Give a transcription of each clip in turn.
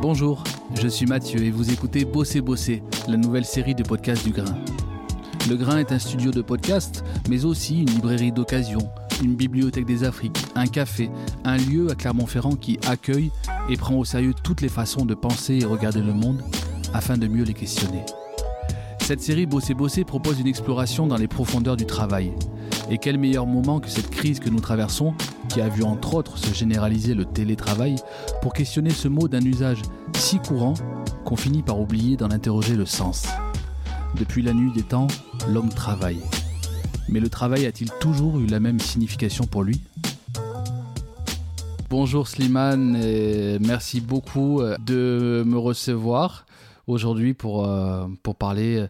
Bonjour, je suis Mathieu et vous écoutez Bosser Bosser, la nouvelle série de podcasts du Grain. Le Grain est un studio de podcast, mais aussi une librairie d'occasion, une bibliothèque des Afriques, un café, un lieu à Clermont-Ferrand qui accueille et prend au sérieux toutes les façons de penser et regarder le monde afin de mieux les questionner. Cette série Bosser Bosser propose une exploration dans les profondeurs du travail. Et quel meilleur moment que cette crise que nous traversons, qui a vu entre autres se généraliser le télétravail, pour questionner ce mot d'un usage si courant qu'on finit par oublier d'en interroger le sens. Depuis la nuit des temps, l'homme travaille. Mais le travail a-t-il toujours eu la même signification pour lui? Bonjour Slimane et merci beaucoup euh, de me recevoir aujourd'hui pour, euh, pour parler, euh,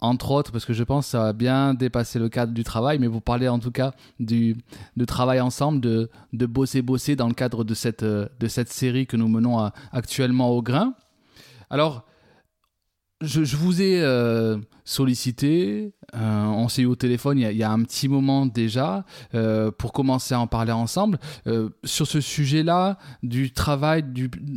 entre autres, parce que je pense que ça va bien dépasser le cadre du travail, mais vous parler en tout cas du, travail ensemble, de, bosser, bosser dans le cadre de cette, cette série que nous menons actuellement au grain. Alors, je, vous ai euh, sollicité, euh, on s'est eu au téléphone il y, a, un petit moment déjà, euh, pour commencer à en parler ensemble, sur ce sujet-là du travail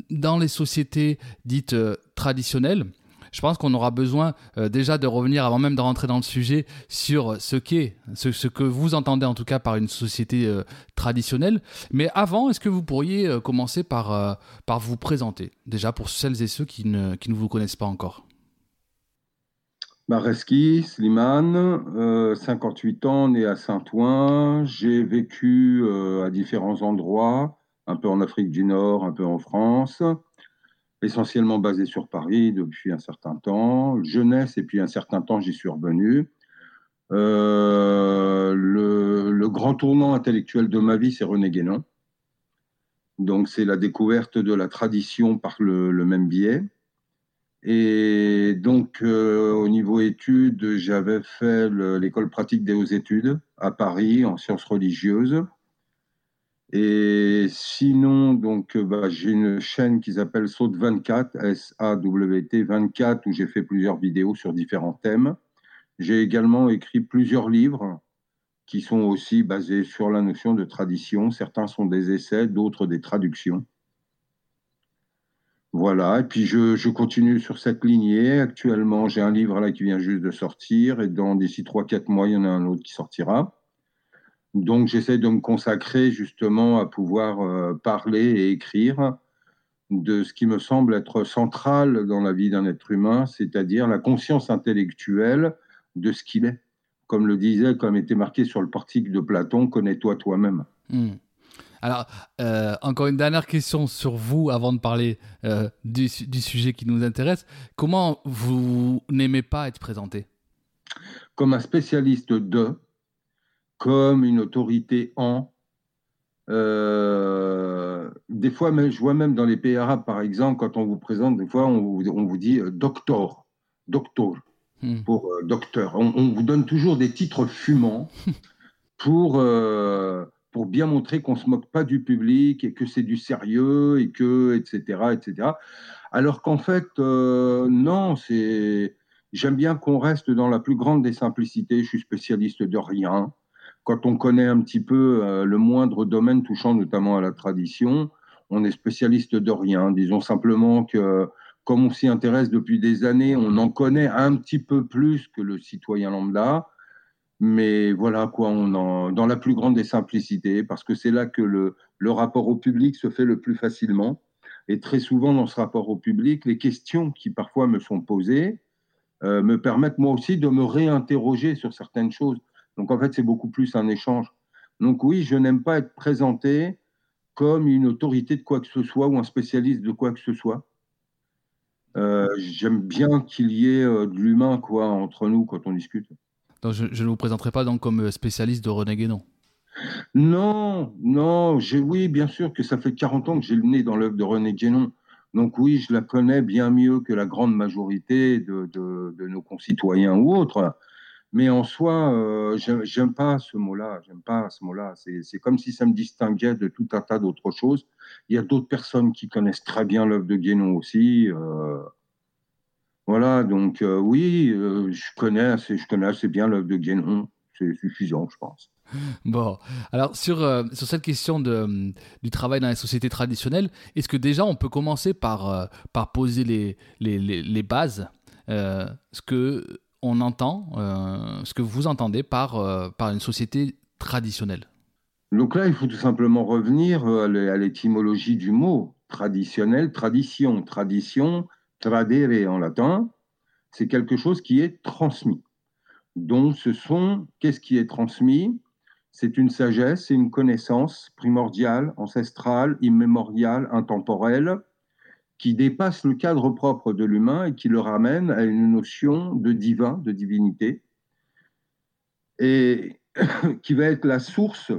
dans les sociétés dites traditionnelles. Je pense qu'on aura besoin déjà de revenir, avant même de rentrer dans le sujet, sur ce qu'est, ce, que vous entendez en tout cas par une société traditionnelle. Mais avant, est-ce que vous pourriez commencer par, vous présenter, déjà pour celles et ceux qui ne, qui ne vous connaissent pas encore? Mareski, Slimane, 58 ans, né à Saint-Ouen. J'ai vécu euh, à différents endroits, un peu en Afrique du Nord, un peu en France, essentiellement basé sur Paris depuis un certain temps. Jeunesse, et puis un certain temps, j'y suis revenu. Euh, le, grand tournant intellectuel de ma vie, c'est René Guénon. Donc, c'est la découverte de la tradition par le même biais. Et donc, euh, au niveau études, j'avais fait l'école pratique des hautes études à Paris en sciences religieuses. Et sinon, donc, bah, j'ai une chaîne qui s'appelle Saute 24, S-A-W-T 24, où j'ai fait plusieurs vidéos sur différents thèmes. J'ai également écrit plusieurs livres qui sont aussi basés sur la notion de tradition. Certains sont des essais, d'autres des traductions. Voilà, et puis je, continue sur cette lignée. Actuellement, j'ai un livre là qui vient juste de sortir, et dans d'ici 3-4 mois, il y en a un autre qui sortira. Donc j'essaie de me consacrer justement à pouvoir euh, parler et écrire de ce qui me semble être central dans la vie d'un être humain, c'est-à-dire la conscience intellectuelle de ce qu'il est. Comme le disait, comme était marqué sur le portique de Platon, connais-toi toi-même. Hmm. Alors, euh, encore une dernière question sur vous avant de parler euh, du, sujet qui nous intéresse. Comment vous n'aimez pas être présenté? Comme un spécialiste de, comme une autorité en. Euh, des fois, je vois même dans les pays arabes, par exemple, quand on vous présente, des fois, on vous, dit docteur, docteur, hmm. pour docteur. On, on, vous donne toujours des titres fumants pour pour bien montrer qu'on ne se moque pas du public et que c'est du sérieux et que, etc., etc. Alors qu'en fait, euh, non, c'est. J'aime bien qu'on reste dans la plus grande des simplicités. Je suis spécialiste de rien. Quand on connaît un petit peu euh, le moindre domaine touchant notamment à la tradition, on est spécialiste de rien. Disons simplement que, comme on s'y intéresse depuis des années, on en connaît un petit peu plus que le citoyen lambda. Mais voilà quoi, on dans la plus grande des simplicités, parce que c'est là que le, le, rapport au public se fait le plus facilement. Et très souvent, dans ce rapport au public, les questions qui parfois me sont posées euh, me permettent moi aussi de me réinterroger sur certaines choses. Donc en fait, c'est beaucoup plus un échange. Donc oui, je n'aime pas être présenté comme une autorité de quoi que ce soit ou un spécialiste de quoi que ce soit. Euh, j'aime bien qu'il y ait euh, de l'humain quoi entre nous quand on discute. Donc je, ne vous présenterai pas donc comme spécialiste de René Guénon. Non, non, oui, bien sûr que ça fait 40 ans que j'ai le nez dans l'œuvre de René Guénon. Donc oui, je la connais bien mieux que la grande majorité de, nos concitoyens ou autres. Mais en soi, euh, j'aime pas ce mot-là. J'aime pas ce mot-là. C'est comme si ça me distinguait de tout un tas d'autres choses. Il y a d'autres personnes qui connaissent très bien l'œuvre de Guénon aussi. Euh, voilà, donc euh, oui, euh, je, connais assez, je connais assez bien l'œuvre de Guénon, c'est suffisant, je pense. Bon, alors sur, sur cette question de, du travail dans les sociétés traditionnelles, est-ce que déjà on peut commencer par, par poser les, les, les, bases, ce que on entend, ce que vous entendez par, par une société traditionnelle Donc là, il faut tout simplement revenir à l'étymologie du mot traditionnel, tradition. Tradition, tradere en latin, c'est quelque chose qui est transmis. Donc ce sont, qu'est-ce qui est transmis? C'est une sagesse, c'est une connaissance primordiale, ancestrale, immémoriale, intemporelle, qui dépasse le cadre propre de l'humain et qui le ramène à une notion de divin, de divinité, et qui va être la source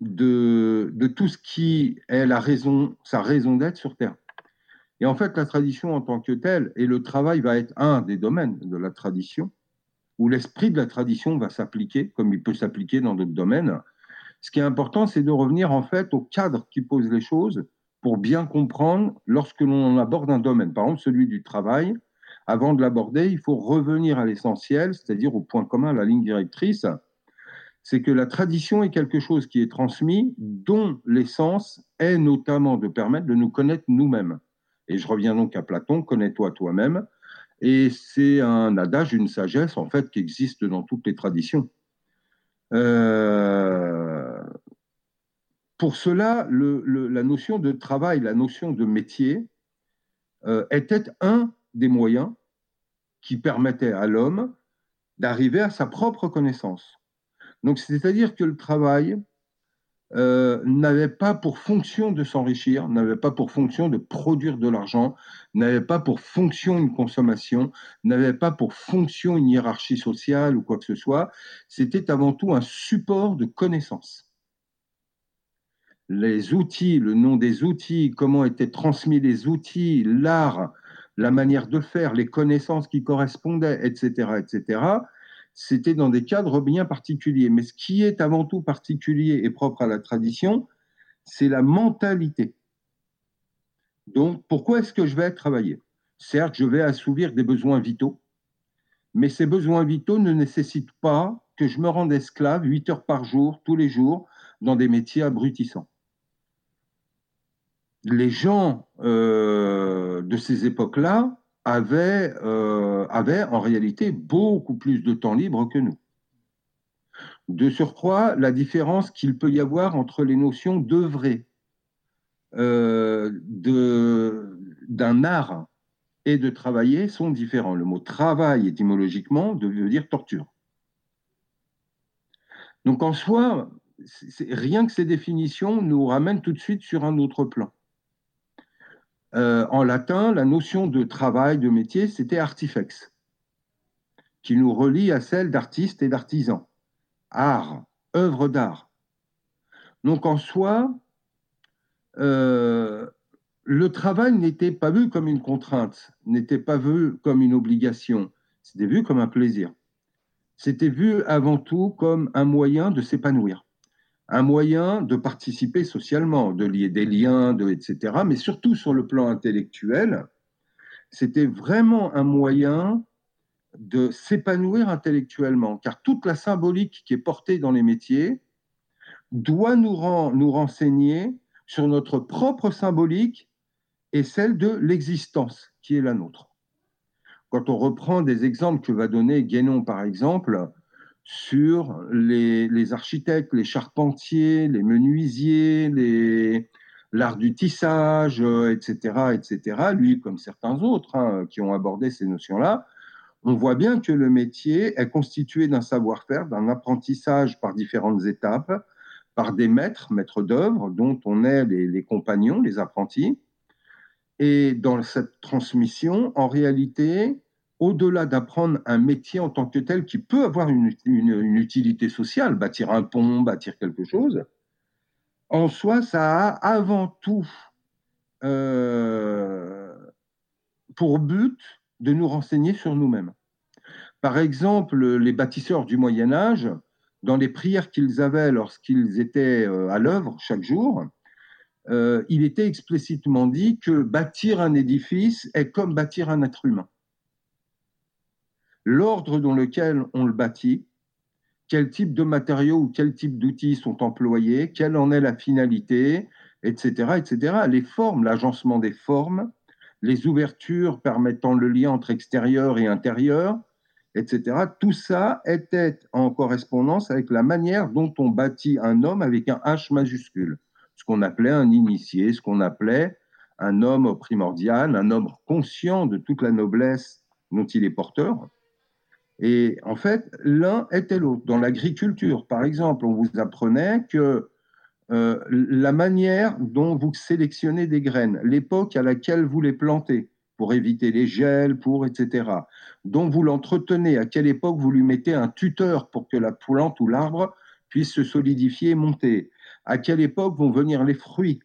de, de tout ce qui est la raison, sa raison d'être sur Terre. Et en fait, la tradition en tant que telle, et le travail va être un des domaines de la tradition, où l'esprit de la tradition va s'appliquer, comme il peut s'appliquer dans d'autres domaines. Ce qui est important, c'est de revenir en fait au cadre qui pose les choses pour bien comprendre lorsque l'on aborde un domaine. Par exemple, celui du travail, avant de l'aborder, il faut revenir à l'essentiel, c'est-à-dire au point commun, à la ligne directrice. C'est que la tradition est quelque chose qui est transmis, dont l'essence est notamment de permettre de nous connaître nous-mêmes. Et je reviens donc à Platon, connais-toi toi-même. Et c'est un adage, une sagesse, en fait, qui existe dans toutes les traditions. Euh, pour cela, la notion de travail, la notion de métier euh, était un des moyens qui permettait à l'homme d'arriver à sa propre connaissance. Donc, c'est-à-dire que le travail euh, n'avait pas pour fonction de s'enrichir, n'avait pas pour fonction de produire de l'argent, n'avait pas pour fonction une consommation, n'avait pas pour fonction une hiérarchie sociale ou quoi que ce soit. C'était avant tout un support de connaissances. Les outils, le nom des outils, comment étaient transmis les outils, l'art, la manière de faire, les connaissances qui correspondaient, etc., etc., c'était dans des cadres bien particuliers. Mais ce qui est avant tout particulier et propre à la tradition, c'est la mentalité. Donc, pourquoi est-ce que je vais travailler? Certes, je vais assouvir des besoins vitaux, mais ces besoins vitaux ne nécessitent pas que je me rende esclave 8 heures par jour, tous les jours, dans des métiers abrutissants. Les gens euh, de ces époques-là avaient, euh, en réalité beaucoup plus de temps libre que nous. De surcroît, la différence qu'il peut y avoir entre les notions d'œuvrer, euh, d'un art et de travailler sont différents. Le mot travail, étymologiquement, veut dire torture. Donc en soi, rien que ces définitions nous ramènent tout de suite sur un autre plan. Euh, en latin, la notion de travail, de métier, c'était artifex, qui nous relie à celle d'artiste et d'artisan. Art, œuvre d'art. Donc en soi, euh, le travail n'était pas vu comme une contrainte, n'était pas vu comme une obligation, c'était vu comme un plaisir. C'était vu avant tout comme un moyen de s'épanouir un moyen de participer socialement, de lier des liens, de, etc. Mais surtout sur le plan intellectuel, c'était vraiment un moyen de s'épanouir intellectuellement, car toute la symbolique qui est portée dans les métiers doit nous, nous renseigner sur notre propre symbolique et celle de l'existence qui est la nôtre. Quand on reprend des exemples que va donner Guénon, par exemple, sur les, architectes, les charpentiers, les menuisiers, l'art du tissage, etc., euh, etc. Lui, comme certains autres hein, qui ont abordé ces notions-là, on voit bien que le métier est constitué d'un savoir-faire, d'un apprentissage par différentes étapes, par des maîtres, maîtres d'œuvre, dont on est les compagnons, les apprentis. Et dans cette transmission, en réalité, au-delà d'apprendre un métier en tant que tel qui peut avoir une, utilité sociale, bâtir un pont, bâtir quelque chose, en soi, ça a avant tout euh, pour but de nous renseigner sur nous-mêmes. Par exemple, les bâtisseurs du Moyen Âge, dans les prières qu'ils avaient lorsqu'ils étaient euh, à l'œuvre chaque jour, euh, il était explicitement dit que bâtir un édifice est comme bâtir un être humain l'ordre dans lequel on le bâtit, quel type de matériaux ou quel type d'outils sont employés, quelle en est la finalité, etc., etc. Les formes, l'agencement des formes, les ouvertures permettant le lien entre extérieur et intérieur, etc. Tout ça était en correspondance avec la manière dont on bâtit un homme avec un H majuscule, ce qu'on appelait un initié, ce qu'on appelait un homme primordial, un homme conscient de toute la noblesse dont il est porteur. Et en fait, l'un était l'autre. Dans l'agriculture, par exemple, on vous apprenait que euh, la manière dont vous sélectionnez des graines, l'époque à laquelle vous les plantez, pour éviter les gels, pour etc., dont vous l'entretenez, à quelle époque vous lui mettez un tuteur pour que la plante ou l'arbre puisse se solidifier et monter, à quelle époque vont venir les fruits,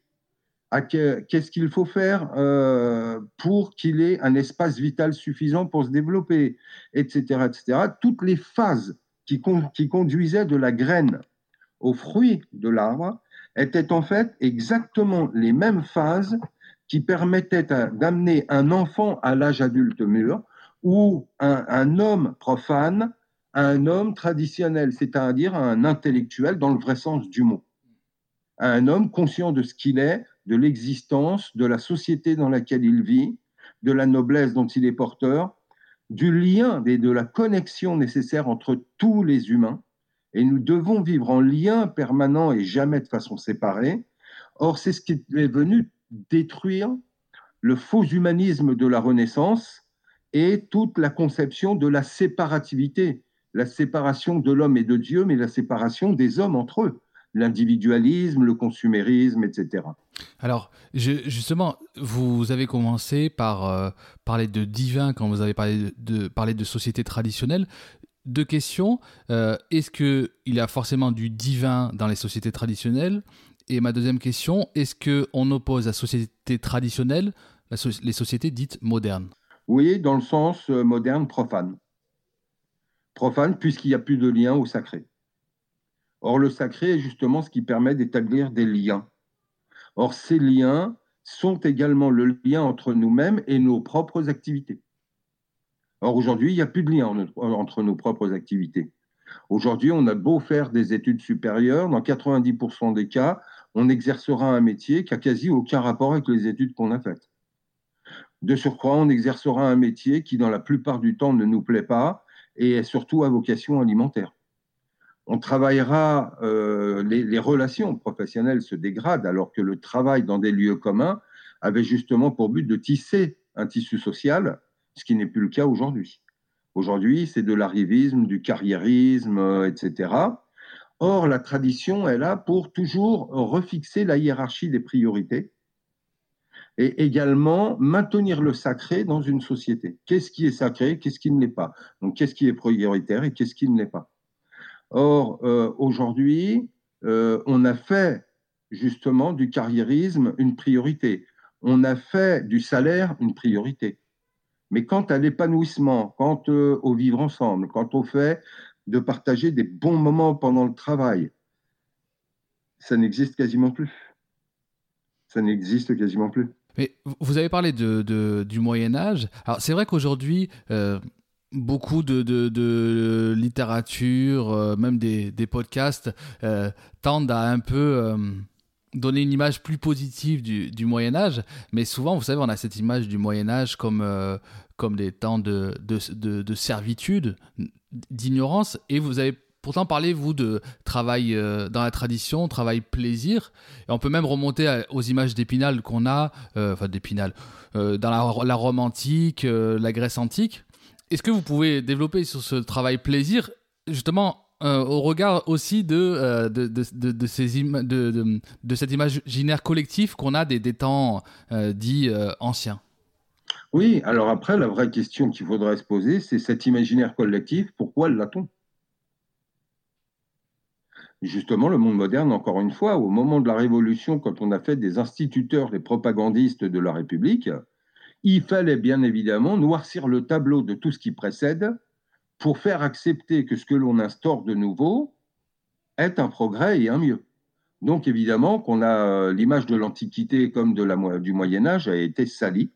qu'est-ce qu'il faut faire euh, pour qu'il ait un espace vital suffisant pour se développer, etc., etc. Toutes les phases qui, conduisaient de la graine au fruit de l'arbre étaient en fait exactement les mêmes phases qui permettaient d'amener un enfant à l'âge adulte mûr ou un, un, homme profane à un homme traditionnel, c'est-à-dire un intellectuel dans le vrai sens du mot, à un homme conscient de ce qu'il est, de l'existence, de la société dans laquelle il vit, de la noblesse dont il est porteur, du lien et de la connexion nécessaire entre tous les humains. Et nous devons vivre en lien permanent et jamais de façon séparée. Or, c'est ce qui est venu détruire le faux humanisme de la Renaissance et toute la conception de la séparativité, la séparation de l'homme et de Dieu, mais la séparation des hommes entre eux l'individualisme, le consumérisme, etc. Alors, justement, vous avez commencé par euh, parler de divin quand vous avez parlé de, de société traditionnelle. Deux questions. Euh, est-ce qu'il y a forcément du divin dans les sociétés traditionnelles? Et ma deuxième question, est-ce qu'on oppose à société traditionnelle les sociétés dites modernes? Oui, dans le sens euh, moderne, profane. Profane, puisqu'il n'y a plus de lien au sacré. Or, le sacré est justement ce qui permet d'établir des liens. Or, ces liens sont également le lien entre nous-mêmes et nos propres activités. Or, aujourd'hui, il n'y a plus de lien entre nos propres activités. Aujourd'hui, on a beau faire des études supérieures, dans 90% des cas, on exercera un métier qui a quasi aucun rapport avec les études qu'on a faites. De surcroît, on exercera un métier qui, dans la plupart du temps, ne nous plaît pas et est surtout à vocation alimentaire on travaillera, euh, les, relations professionnelles se dégradent alors que le travail dans des lieux communs avait justement pour but de tisser un tissu social, ce qui n'est plus le cas aujourd'hui. Aujourd'hui, c'est de l'arrivisme, du carriérisme, euh, etc. Or, la tradition est là pour toujours refixer la hiérarchie des priorités et également maintenir le sacré dans une société. Qu'est-ce qui est sacré, qu'est-ce qui ne l'est pas? Donc, qu'est-ce qui est prioritaire et qu'est-ce qui ne l'est pas? Or, euh, aujourd'hui, euh, on a fait justement du carriérisme une priorité. On a fait du salaire une priorité. Mais quant à l'épanouissement, quant euh, au vivre ensemble, quant au fait de partager des bons moments pendant le travail, ça n'existe quasiment plus. Ça n'existe quasiment plus. Mais vous avez parlé du Moyen Âge. Alors c'est vrai qu'aujourd'hui, beaucoup de, de, littérature, euh, même des, des podcasts, euh, tendent à un peu euh, donner une image plus positive du, du, Moyen Âge. Mais souvent, vous savez, on a cette image du Moyen Âge comme, comme des temps de, de servitude, d'ignorance. Et vous avez pourtant parlé, vous, de travail dans la tradition, travail plaisir. Et on peut même remonter aux images d'Épinal qu'on a, enfin d'Épinal, dans la, la Rome antique, la Grèce antique. Est-ce que vous pouvez développer sur ce travail plaisir, justement euh, au regard aussi de, euh, cet imaginaire collectif qu'on a des, des temps euh, dits anciens? Oui, alors après, la vraie question qu'il faudrait se poser, c'est cet imaginaire collectif, pourquoi l'a-t-on? Justement, le monde moderne, encore une fois, au moment de la Révolution, quand on a fait des instituteurs, des propagandistes de la République, il fallait bien évidemment noircir le tableau de tout ce qui précède pour faire accepter que ce que l'on instaure de nouveau est un progrès et un mieux. Donc évidemment qu'on a euh, l'image de l'Antiquité comme de la, du Moyen Âge a été salie.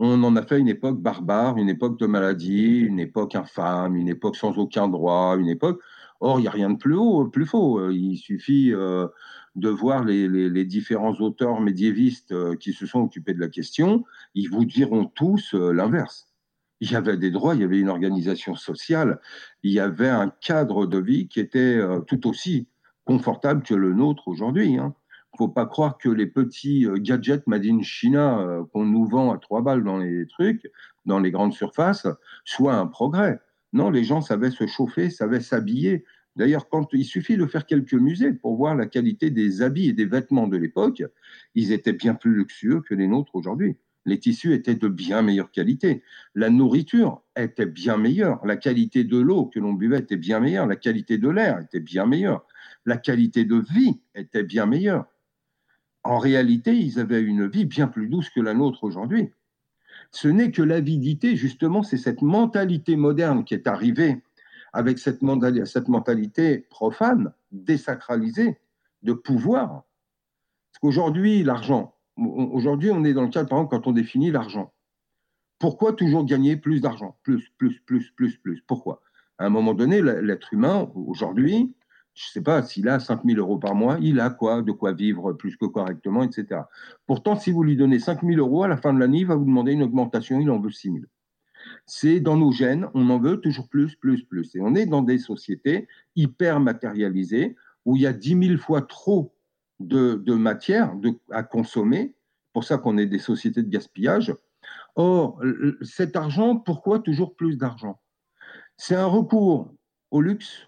On en a fait une époque barbare, une époque de maladie, une époque infâme, une époque sans aucun droit, une époque. Or, il n'y a rien de plus haut, plus faux. Il suffit de voir les, différents auteurs médiévistes qui se sont occupés de la question. Ils vous diront tous l'inverse. Il y avait des droits, il y avait une organisation sociale, il y avait un cadre de vie qui était tout aussi confortable que le nôtre aujourd'hui. Hein faut pas croire que les petits euh, gadgets made in China euh, qu'on nous vend à trois balles dans les trucs, dans les grandes surfaces, soient un progrès. Non, les gens savaient se chauffer, savaient s'habiller. D'ailleurs, quand il suffit de faire quelques musées pour voir la qualité des habits et des vêtements de l'époque, ils étaient bien plus luxueux que les nôtres aujourd'hui. Les tissus étaient de bien meilleure qualité. La nourriture était bien meilleure. La qualité de l'eau que l'on buvait était bien meilleure. La qualité de l'air était bien meilleure. La qualité de vie était bien meilleure en réalité, ils avaient une vie bien plus douce que la nôtre aujourd'hui. Ce n'est que l'avidité, justement, c'est cette mentalité moderne qui est arrivée avec cette, mentalité profane, désacralisée, de pouvoir. Parce qu'aujourd'hui, l'argent, aujourd'hui, on est dans le cadre, par exemple, quand on définit l'argent. Pourquoi toujours gagner plus d'argent? Plus, plus, plus, plus, plus. Pourquoi? À un moment donné, l'être humain, aujourd'hui, je ne sais pas, s'il a 5 000 euros par mois, il a quoi, de quoi vivre plus que correctement, etc. Pourtant, si vous lui donnez 5 000 euros, à la fin de l'année, il va vous demander une augmentation, il en veut 6 000. C'est dans nos gènes, on en veut toujours plus, plus, plus. Et on est dans des sociétés hyper matérialisées où il y a 10 000 fois trop de, matière à consommer. pour ça qu'on est des sociétés de gaspillage. Or, cet argent, pourquoi toujours plus d'argent? C'est un recours au luxe,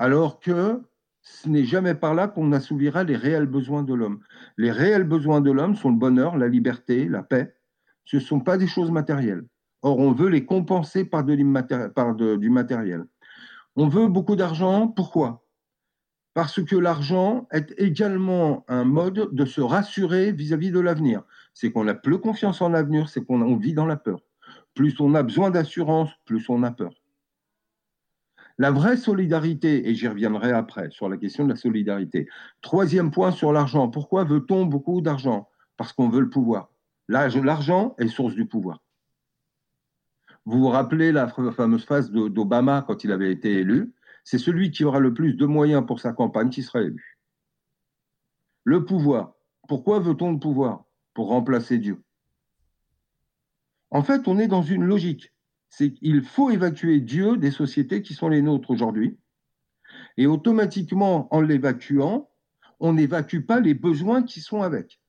alors que ce n'est jamais par là qu'on assouvira les réels besoins de l'homme. Les réels besoins de l'homme sont le bonheur, la liberté, la paix. Ce ne sont pas des choses matérielles. Or, on veut les compenser par, du matériel. On veut beaucoup d'argent. Pourquoi? Parce que l'argent est également un mode de se rassurer vis-à-vis -vis de l'avenir. C'est qu'on n'a plus confiance en l'avenir, c'est qu'on vit dans la peur. Plus on a besoin d'assurance, plus on a peur. La vraie solidarité, et j'y reviendrai après sur la question de la solidarité. Troisième point sur l'argent. Pourquoi veut-on beaucoup d'argent? Parce qu'on veut le pouvoir. L'argent est source du pouvoir. Vous vous rappelez la fameuse phrase d'Obama quand il avait été élu? C'est celui qui aura le plus de moyens pour sa campagne qui sera élu. Le pouvoir. Pourquoi veut-on le pouvoir? Pour remplacer Dieu. En fait, on est dans une logique c'est qu'il faut évacuer Dieu des sociétés qui sont les nôtres aujourd'hui. Et automatiquement, en l'évacuant, on n'évacue pas les besoins qui sont avec.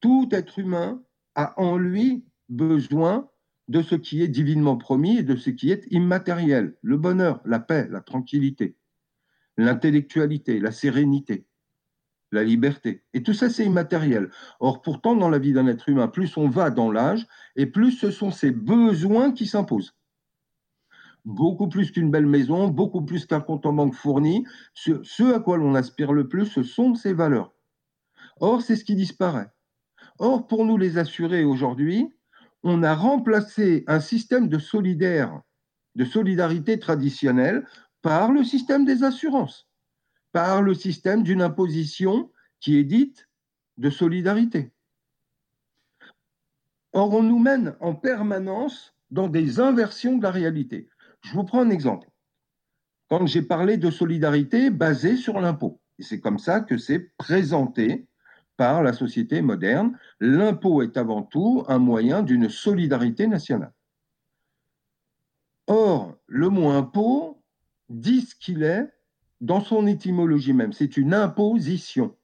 Tout être humain a en lui besoin de ce qui est divinement promis et de ce qui est immatériel, le bonheur, la paix, la tranquillité, l'intellectualité, la sérénité, la liberté. Et tout ça, c'est immatériel. Or, pourtant, dans la vie d'un être humain, plus on va dans l'âge, et plus ce sont ces besoins qui s'imposent beaucoup plus qu'une belle maison, beaucoup plus qu'un compte en banque fourni. Ce, à quoi l'on aspire le plus, ce sont ces valeurs. Or, c'est ce qui disparaît. Or, pour nous les assurer aujourd'hui, on a remplacé un système de solidaire, de solidarité traditionnelle par le système des assurances, par le système d'une imposition qui est dite de solidarité. Or, on nous mène en permanence dans des inversions de la réalité. Je vous prends un exemple. Quand j'ai parlé de solidarité basée sur l'impôt, et c'est comme ça que c'est présenté par la société moderne, l'impôt est avant tout un moyen d'une solidarité nationale. Or, le mot impôt dit ce qu'il est dans son étymologie même, c'est une imposition.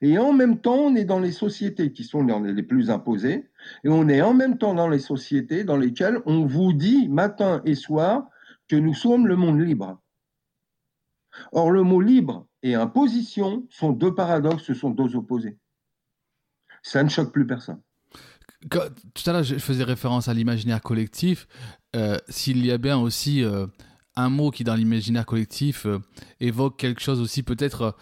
Et en même temps, on est dans les sociétés qui sont les plus imposées, et on est en même temps dans les sociétés dans lesquelles on vous dit matin et soir que nous sommes le monde libre. Or, le mot libre et imposition sont deux paradoxes, ce sont deux opposés. Ça ne choque plus personne. tout à l'heure, je faisais référence à l'imaginaire collectif. Euh, s'il y a bien aussi euh, un mot qui, dans l'imaginaire collectif, euh, évoque quelque chose aussi peut-être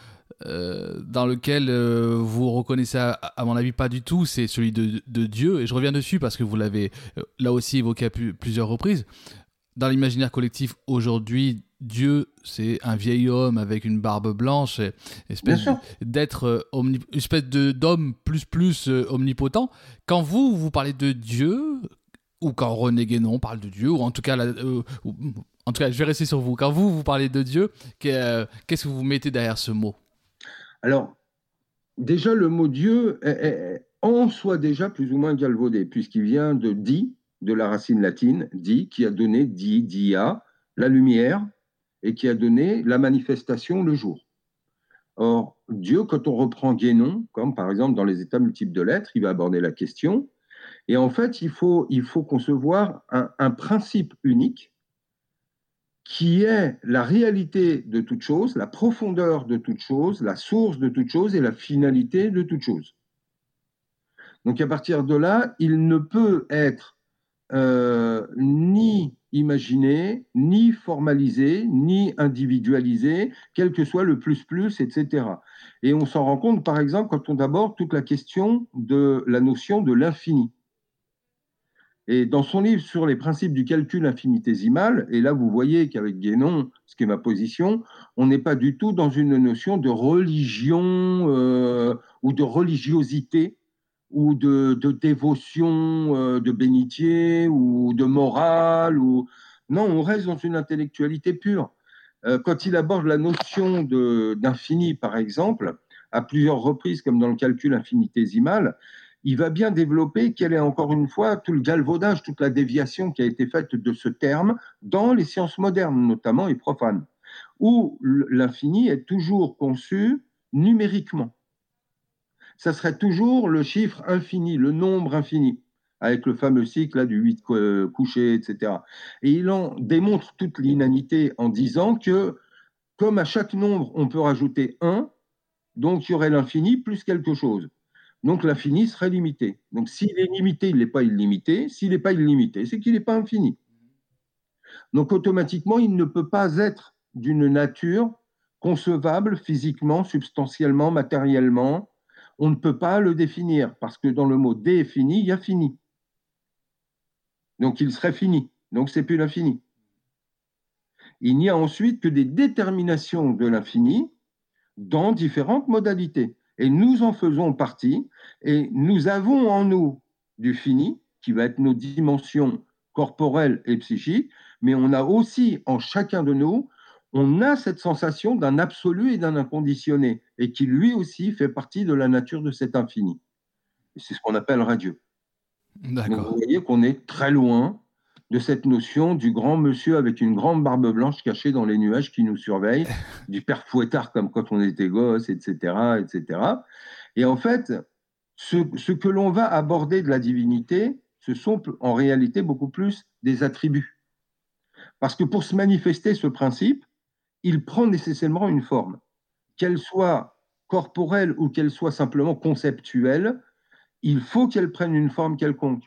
euh, dans lequel euh, vous reconnaissez, à, mon avis, pas du tout, c'est celui de, Dieu. Et je reviens dessus parce que vous l'avez euh, là aussi évoqué à plusieurs reprises. Dans l'imaginaire collectif, aujourd'hui, Dieu, c'est un vieil homme avec une barbe blanche, espèce d'être omni... espèce d'homme plus plus omnipotent. Quand vous vous parlez de Dieu, ou quand René Guénon parle de Dieu, ou en tout cas En tout cas, je vais rester sur vous. Quand vous, vous parlez de Dieu, qu'est-ce que vous mettez derrière ce mot? Alors, déjà, le mot Dieu est, en soi déjà plus ou moins galvaudé, puisqu'il vient de di, de la racine latine, di, qui a donné di, dia, la lumière, et qui a donné la manifestation le jour. Or, Dieu, quand on reprend Guénon, comme par exemple dans les états multiples de l'être, il va aborder la question. Et en fait, il faut, il faut concevoir un, un principe unique qui est la réalité de toute chose, la profondeur de toute chose, la source de toute chose et la finalité de toute chose. Donc à partir de là, il ne peut être euh, ni imaginé, ni formalisé, ni individualisé, quel que soit le plus plus, etc. Et on s'en rend compte, par exemple, quand on aborde toute la question de la notion de l'infini. Et dans son livre sur les principes du calcul infinitésimal, et là vous voyez qu'avec Guénon, ce qui est ma position, on n'est pas du tout dans une notion de religion euh, ou de religiosité ou de, dévotion, euh, de bénitier ou de morale. Non, on reste dans une intellectualité pure. Euh, quand il aborde la notion d'infini, par exemple, à plusieurs reprises, comme dans le calcul infinitésimal, il va bien développer quelle est encore une fois tout le galvaudage, toute la déviation qui a été faite de ce terme dans les sciences modernes, notamment et profanes, où l'infini est toujours conçu numériquement ça serait toujours le chiffre infini, le nombre infini, avec le fameux cycle là, du 8 couché, etc. Et il en démontre toute l'inanité en disant que, comme à chaque nombre, on peut rajouter 1, donc il y aurait l'infini plus quelque chose. Donc l'infini serait limité. Donc s'il est limité, il n'est pas illimité. S'il n'est pas illimité, c'est qu'il n'est pas infini. Donc automatiquement, il ne peut pas être d'une nature concevable physiquement, substantiellement, matériellement, on ne peut pas le définir parce que dans le mot défini, il y a fini. Donc il serait fini. Donc c'est plus l'infini. Il n'y a ensuite que des déterminations de l'infini dans différentes modalités. Et nous en faisons partie et nous avons en nous du fini, qui va être nos dimensions corporelles et psychiques, mais on a aussi en chacun de nous on a cette sensation d'un absolu et d'un inconditionné, et qui lui aussi fait partie de la nature de cet infini. C'est ce qu'on appelle Dieu. vous voyez qu'on est très loin de cette notion du grand monsieur avec une grande barbe blanche cachée dans les nuages qui nous surveille, du père fouettard comme quand on était gosse, etc. etc. Et en fait, ce, ce que l'on va aborder de la divinité, ce sont en réalité beaucoup plus des attributs. Parce que pour se manifester ce principe, il prend nécessairement une forme. Qu'elle soit corporelle ou qu'elle soit simplement conceptuelle, il faut qu'elle prenne une forme quelconque.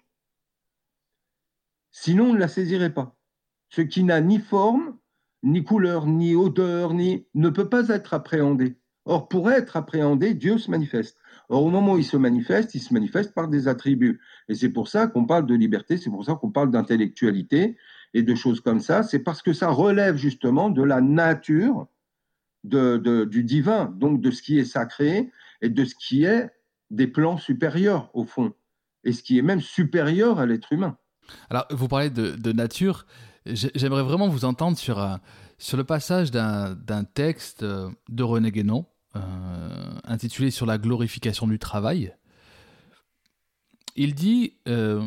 Sinon, on ne la saisirait pas. Ce qui n'a ni forme, ni couleur, ni odeur, ni ne peut pas être appréhendé. Or, pour être appréhendé, Dieu se manifeste. Or, au moment où il se manifeste, il se manifeste par des attributs. Et c'est pour ça qu'on parle de liberté, c'est pour ça qu'on parle d'intellectualité, et de choses comme ça, c'est parce que ça relève justement de la nature du divin, donc de ce qui est sacré et de ce qui est des plans supérieurs au fond, et ce qui est même supérieur à l'être humain. Alors, vous parlez de, nature, j'aimerais vraiment vous entendre sur, sur le passage d'un texte de René Guénon, euh, intitulé Sur la glorification du travail. Il dit euh,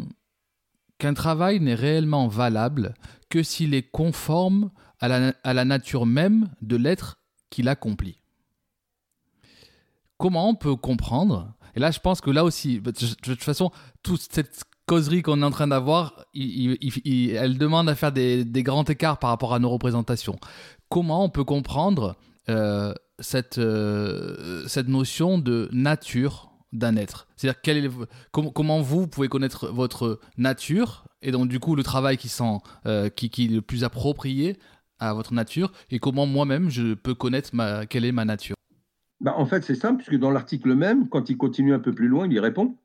qu'un travail n'est réellement valable que s'il est conforme à la, nature même de l'être qu'il accomplit. Comment on peut comprendre? Et là, je pense que là aussi, de toute façon, toute cette causerie qu'on est en train d'avoir, elle demande à faire des, grands écarts par rapport à nos représentations. Comment on peut comprendre euh, cette, euh, cette notion de nature d'un être? C'est-à-dire comment vous pouvez connaître votre nature et donc du coup le travail qui, sent, euh, qui, qui, est le plus approprié à votre nature et comment moi-même je peux connaître ma, quelle est ma nature? Bah, En fait c'est simple puisque dans l'article même, quand il continue un peu plus loin, il y répond.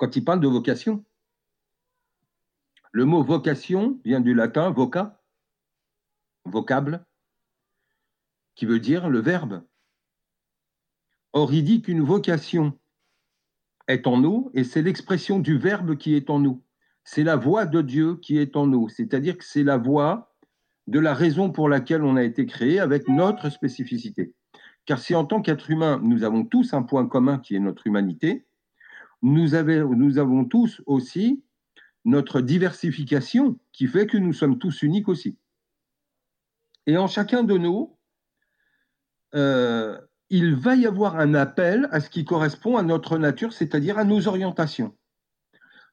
Quand il parle de vocation. Le mot vocation vient du latin voca, vocable, qui veut dire le verbe. Or, il dit qu'une vocation est en nous et c'est l'expression du Verbe qui est en nous. C'est la voix de Dieu qui est en nous. C'est-à-dire que c'est la voix de la raison pour laquelle on a été créé avec notre spécificité. Car si en tant qu'être humain, nous avons tous un point commun qui est notre humanité, nous, avons tous aussi notre diversification qui fait que nous sommes tous uniques aussi. Et en chacun de nous, euh, il va y avoir un appel à ce qui correspond à notre nature, c'est-à-dire à nos orientations.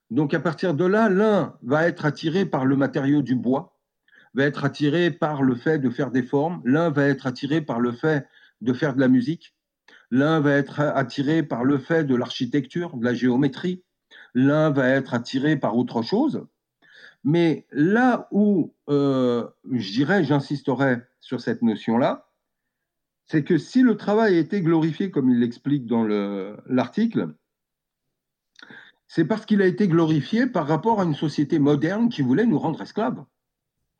Donc à partir de là, l'un va être attiré par le matériau du bois, va être attiré par le fait de faire des formes, l'un va être attiré par le fait de faire de la musique, l'un va être attiré par le fait de l'architecture, de la géométrie, l'un va être attiré par autre chose. Mais là où, euh, je j'insisterai sur cette notion-là, c'est que si le travail a été glorifié, comme il l'explique dans l'article, c'est parce qu'il a été glorifié par rapport à une société moderne qui voulait nous rendre esclaves.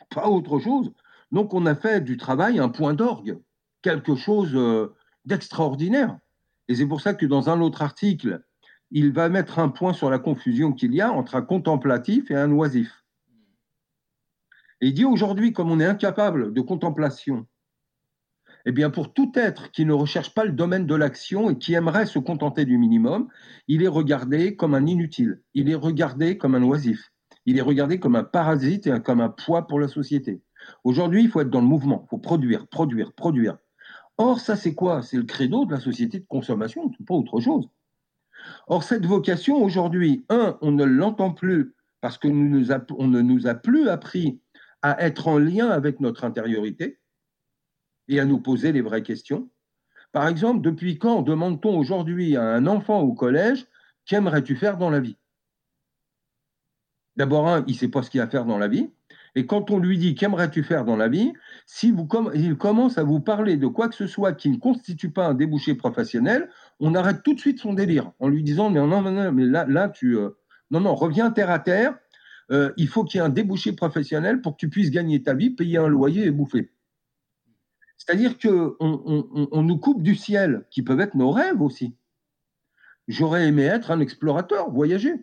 Pas autre chose. Donc on a fait du travail un point d'orgue, quelque chose euh, d'extraordinaire. Et c'est pour ça que dans un autre article, il va mettre un point sur la confusion qu'il y a entre un contemplatif et un oisif. Et il dit aujourd'hui, comme on est incapable de contemplation eh bien, pour tout être qui ne recherche pas le domaine de l'action et qui aimerait se contenter du minimum, il est regardé comme un inutile, il est regardé comme un oisif, il est regardé comme un parasite et comme un poids pour la société. Aujourd'hui, il faut être dans le mouvement, il faut produire, produire, produire. Or, ça, c'est quoi? C'est le credo de la société de consommation, pas autre chose. Or, cette vocation, aujourd'hui, un, on ne l'entend plus parce qu'on ne nous a plus appris à être en lien avec notre intériorité et à nous poser les vraies questions. Par exemple, depuis quand demande-t-on aujourd'hui à un enfant au collège qu'aimerais-tu faire dans la vie? D'abord, un, il ne sait pas ce qu'il va faire dans la vie. Et quand on lui dit qu'aimerais-tu faire dans la vie, si il commence à vous parler de quoi que ce soit qui ne constitue pas un débouché professionnel, on arrête tout de suite son délire en lui disant non, non, non, mais là, là tu. Euh, non, non, reviens terre à terre. Euh, il faut qu'il y ait un débouché professionnel pour que tu puisses gagner ta vie, payer un loyer et bouffer. C'est-à-dire qu'on on, nous coupe du ciel, qui peuvent être nos rêves aussi. J'aurais aimé être un explorateur, voyager.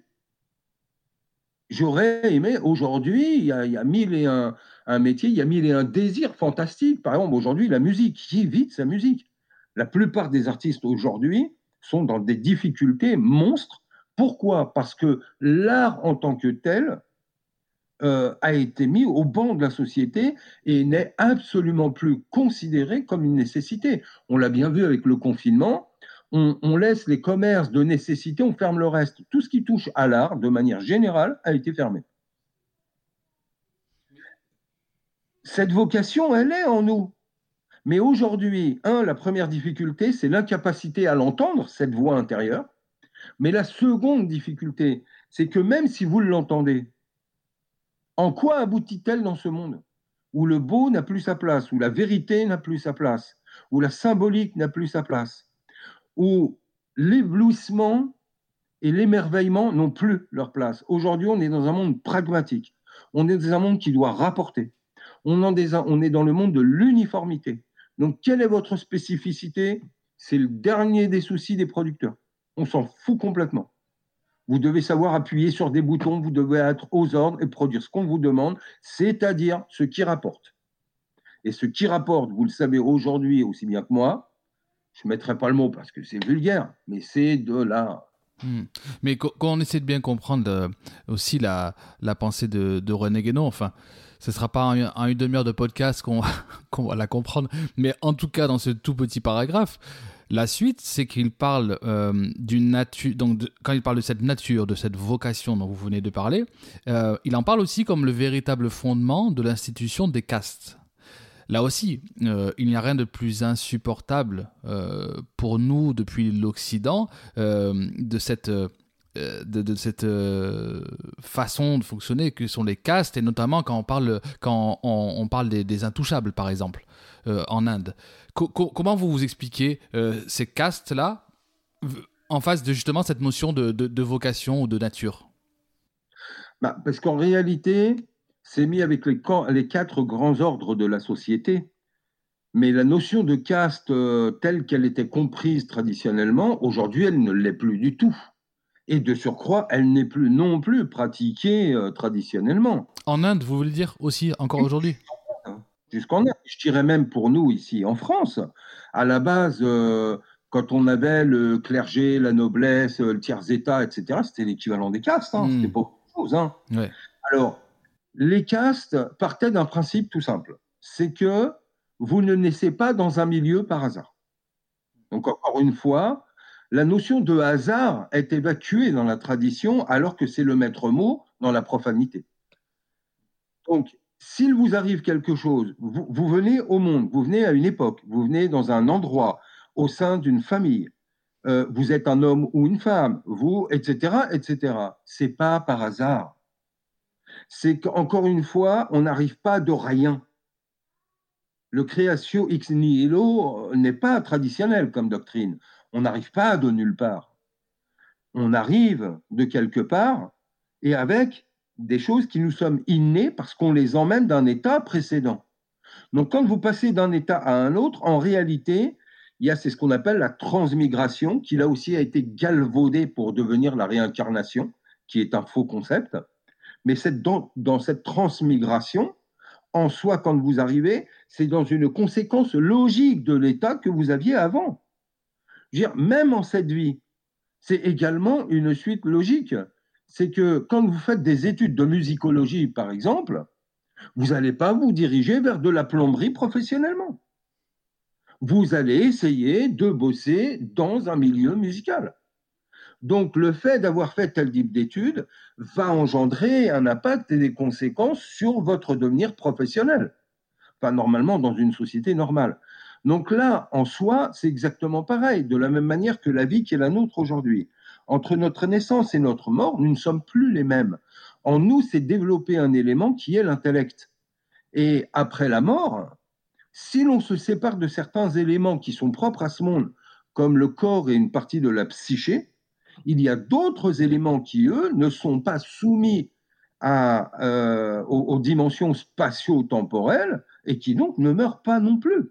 J'aurais aimé, aujourd'hui, il, y a mille et un, métier, il y a mille et un désirs fantastiques. Par exemple, aujourd'hui, la musique, qui vit sa musique? La plupart des artistes aujourd'hui sont dans des difficultés monstres. Pourquoi? Parce que l'art en tant que tel euh, a été mis au banc de la société et n'est absolument plus considéré comme une nécessité. On l'a bien vu avec le confinement. On, laisse les commerces de nécessité, on ferme le reste. Tout ce qui touche à l'art, de manière générale, a été fermé. Cette vocation, elle est en nous. Mais aujourd'hui, la première difficulté, c'est l'incapacité à l'entendre, cette voix intérieure. Mais la seconde difficulté, c'est que même si vous l'entendez, en quoi aboutit-elle dans ce monde où le beau n'a plus sa place, où la vérité n'a plus sa place, où la symbolique n'a plus sa place, où l'éblouissement et l'émerveillement n'ont plus leur place. Aujourd'hui, on est dans un monde pragmatique. On est dans un monde qui doit rapporter. On, on est dans le monde de l'uniformité. Donc, quelle est votre spécificité? C'est le dernier des soucis des producteurs. On s'en fout complètement. Vous devez savoir appuyer sur des boutons, vous devez être aux ordres et produire ce qu'on vous demande, c'est-à-dire ce qui rapporte. Et ce qui rapporte, vous le savez aujourd'hui aussi bien que moi, je ne mettrai pas le mot parce que c'est vulgaire, mais c'est de la... Hmm. Mais quand on essaie de bien comprendre euh, aussi la, pensée de, de René Guénon, enfin, ce ne sera pas en, une demi-heure de podcast qu'on va la comprendre, mais en tout cas dans ce tout petit paragraphe, la suite, c'est qu'il parle euh, d'une nature. Donc, quand il parle de cette nature, de cette vocation dont vous venez de parler, euh, il en parle aussi comme le véritable fondement de l'institution des castes. Là aussi, euh, il n'y a rien de plus insupportable pour nous depuis l'Occident de cette de, cette façon de fonctionner que sont les castes et notamment quand on parle quand on, parle des, intouchables par exemple en Inde. Comment vous vous expliquez euh, ces castes-là en face de justement cette notion de, vocation ou de nature? Bah, Parce qu'en réalité, c'est mis avec les, les, quatre grands ordres de la société. Mais la notion de caste euh, telle qu'elle était comprise traditionnellement, aujourd'hui, elle ne l'est plus du tout. Et de surcroît, elle n'est plus non plus pratiquée euh, traditionnellement. En Inde, vous voulez dire aussi encore aujourd'hui? Jusqu'en Je dirais même pour nous ici en France, à la base, euh, quand on avait le clergé, la noblesse, le tiers-état, etc., c'était l'équivalent des castes. Hein, hmm. C'était pas autre chose. Hein. Alors, les castes partaient d'un principe tout simple. C'est que vous ne naissez pas dans un milieu par hasard. Donc, encore une fois, la notion de hasard est évacuée dans la tradition alors que c'est le maître mot dans la profanité. Donc, s'il vous arrive quelque chose, vous, venez au monde, vous venez à une époque, vous venez dans un endroit, au sein d'une famille, euh, vous êtes un homme ou une femme, vous, etc., etc. C'est pas par hasard. C'est qu'encore une fois, on n'arrive pas de rien. Le créatio ex nihilo n'est pas traditionnel comme doctrine. On n'arrive pas de nulle part. On arrive de quelque part et avec des choses qui nous sommes innés parce qu'on les emmène d'un état précédent. Donc quand vous passez d'un état à un autre, en réalité, il y a c'est ce qu'on appelle la transmigration, qui là aussi a été galvaudée pour devenir la réincarnation, qui est un faux concept. Mais dans, dans cette transmigration, en soi, quand vous arrivez, c'est dans une conséquence logique de l'état que vous aviez avant dire, même en cette vie, c'est également une suite logique. C'est que quand vous faites des études de musicologie, par exemple, vous n'allez pas vous diriger vers de la plomberie professionnellement. Vous allez essayer de bosser dans un milieu musical. Donc le fait d'avoir fait tel type d'études va engendrer un impact et des conséquences sur votre devenir professionnel. Enfin, normalement, dans une société normale. Donc là, en soi, c'est exactement pareil, de la même manière que la vie qui est la nôtre aujourd'hui. Entre notre naissance et notre mort, nous ne sommes plus les mêmes. En nous, c'est développer un élément qui est l'intellect. Et après la mort, si l'on se sépare de certains éléments qui sont propres à ce monde, comme le corps et une partie de la psyché, il y a d'autres éléments qui, eux, ne sont pas soumis euh, aux dimensions spatio-temporelles et qui donc ne meurent pas non plus.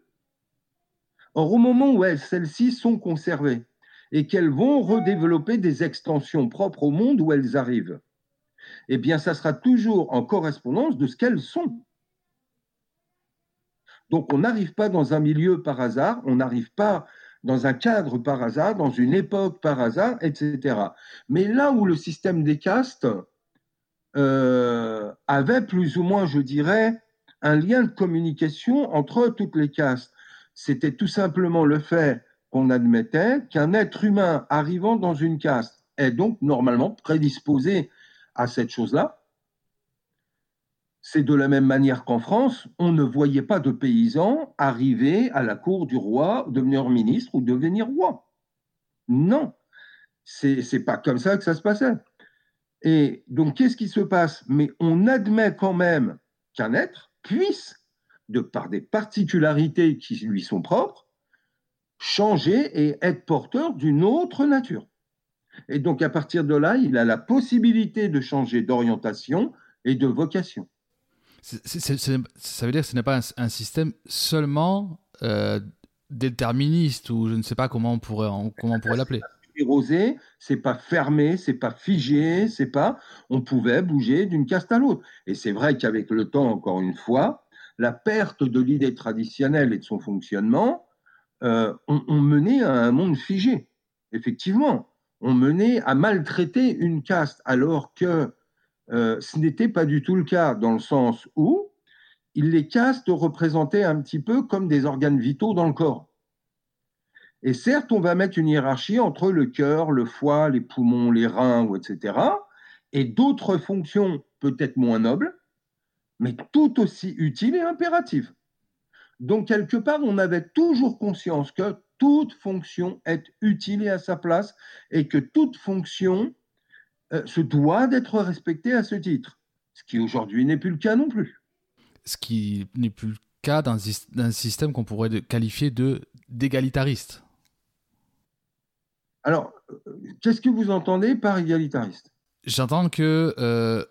Or, au moment où celles-ci sont conservées et qu'elles vont redévelopper des extensions propres au monde où elles arrivent, eh bien, ça sera toujours en correspondance de ce qu'elles sont. Donc, on n'arrive pas dans un milieu par hasard, on n'arrive pas dans un cadre par hasard, dans une époque par hasard, etc. Mais là où le système des castes euh, avait plus ou moins, je dirais, un lien de communication entre toutes les castes c'était tout simplement le fait qu'on admettait qu'un être humain arrivant dans une caste est donc normalement prédisposé à cette chose-là. C'est de la même manière qu'en France, on ne voyait pas de paysans arriver à la cour du roi, devenir ministre ou devenir roi. Non, c'est n'est pas comme ça que ça se passait. Et donc, qu'est-ce qui se passe? Mais on admet quand même qu'un être puisse de par des particularités qui lui sont propres, changer et être porteur d'une autre nature. Et donc à partir de là, il a la possibilité de changer d'orientation et de vocation. Ça veut dire que ce n'est pas un, système seulement euh, déterministe ou je ne sais pas comment on pourrait, comment on pourrait l'appeler. Rosé, c'est pas fermé, c'est pas figé, c'est pas. On pouvait bouger d'une caste à l'autre. Et c'est vrai qu'avec le temps, encore une fois, la perte de l'idée traditionnelle et de son fonctionnement euh, ont, mené à un monde figé. Effectivement, ont mené à maltraiter une caste, alors que euh, ce n'était pas du tout le cas, dans le sens où les castes représentaient un petit peu comme des organes vitaux dans le corps. Et certes, on va mettre une hiérarchie entre le cœur, le foie, les poumons, les reins, etc., et d'autres fonctions peut-être moins nobles, mais tout aussi utile et impérative. Donc, quelque part, on avait toujours conscience que toute fonction est utile et à sa place et que toute fonction se doit d'être respectée à ce titre. Ce qui aujourd'hui n'est plus le cas non plus. Ce qui n'est plus le cas d'un système qu'on pourrait qualifier de d'égalitariste. Alors, euh, qu'est-ce que vous entendez par égalitariste? J'entends que euh,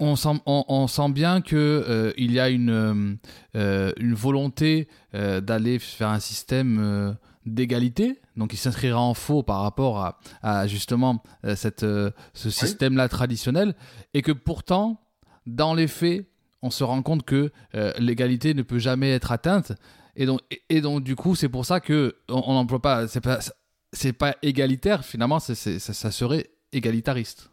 on sent, on, sent bien qu'il euh, il y a une, euh, une volonté euh, d'aller vers un système d'égalité, donc il s'inscrira en faux par rapport à, justement cette, ce système-là traditionnel, et que pourtant, dans les faits, on se rend compte que l'égalité ne peut jamais être atteinte. Et donc, et, donc du coup, c'est pour ça que on n'emploie pas, c'est pas, c'est pas égalitaire. Finalement, ça, ça serait égalitariste.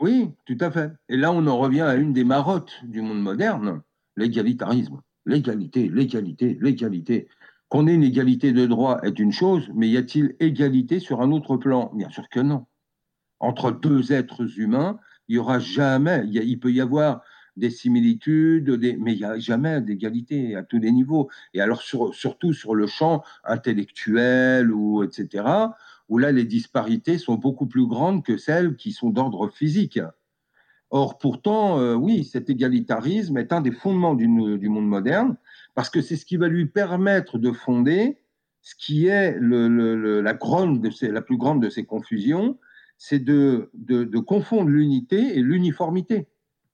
Oui, tout à fait. Et là, on en revient à une des marottes du monde moderne, l'égalitarisme. L'égalité, l'égalité, l'égalité. Qu'on ait une égalité de droit est une chose, mais y a-t-il égalité sur un autre plan? Bien sûr que non. Entre deux êtres humains, il y aura jamais, il, peut y avoir des similitudes, mais il n'y a jamais d'égalité à tous les niveaux. Et alors surtout sur le champ intellectuel ou etc où là les disparités sont beaucoup plus grandes que celles qui sont d'ordre physique. Or, pourtant, euh, oui, cet égalitarisme est un des fondements du, monde moderne, parce que c'est ce qui va lui permettre de fonder ce qui est la, grande de la plus grande de ces confusions, c'est de, de confondre l'unité et l'uniformité.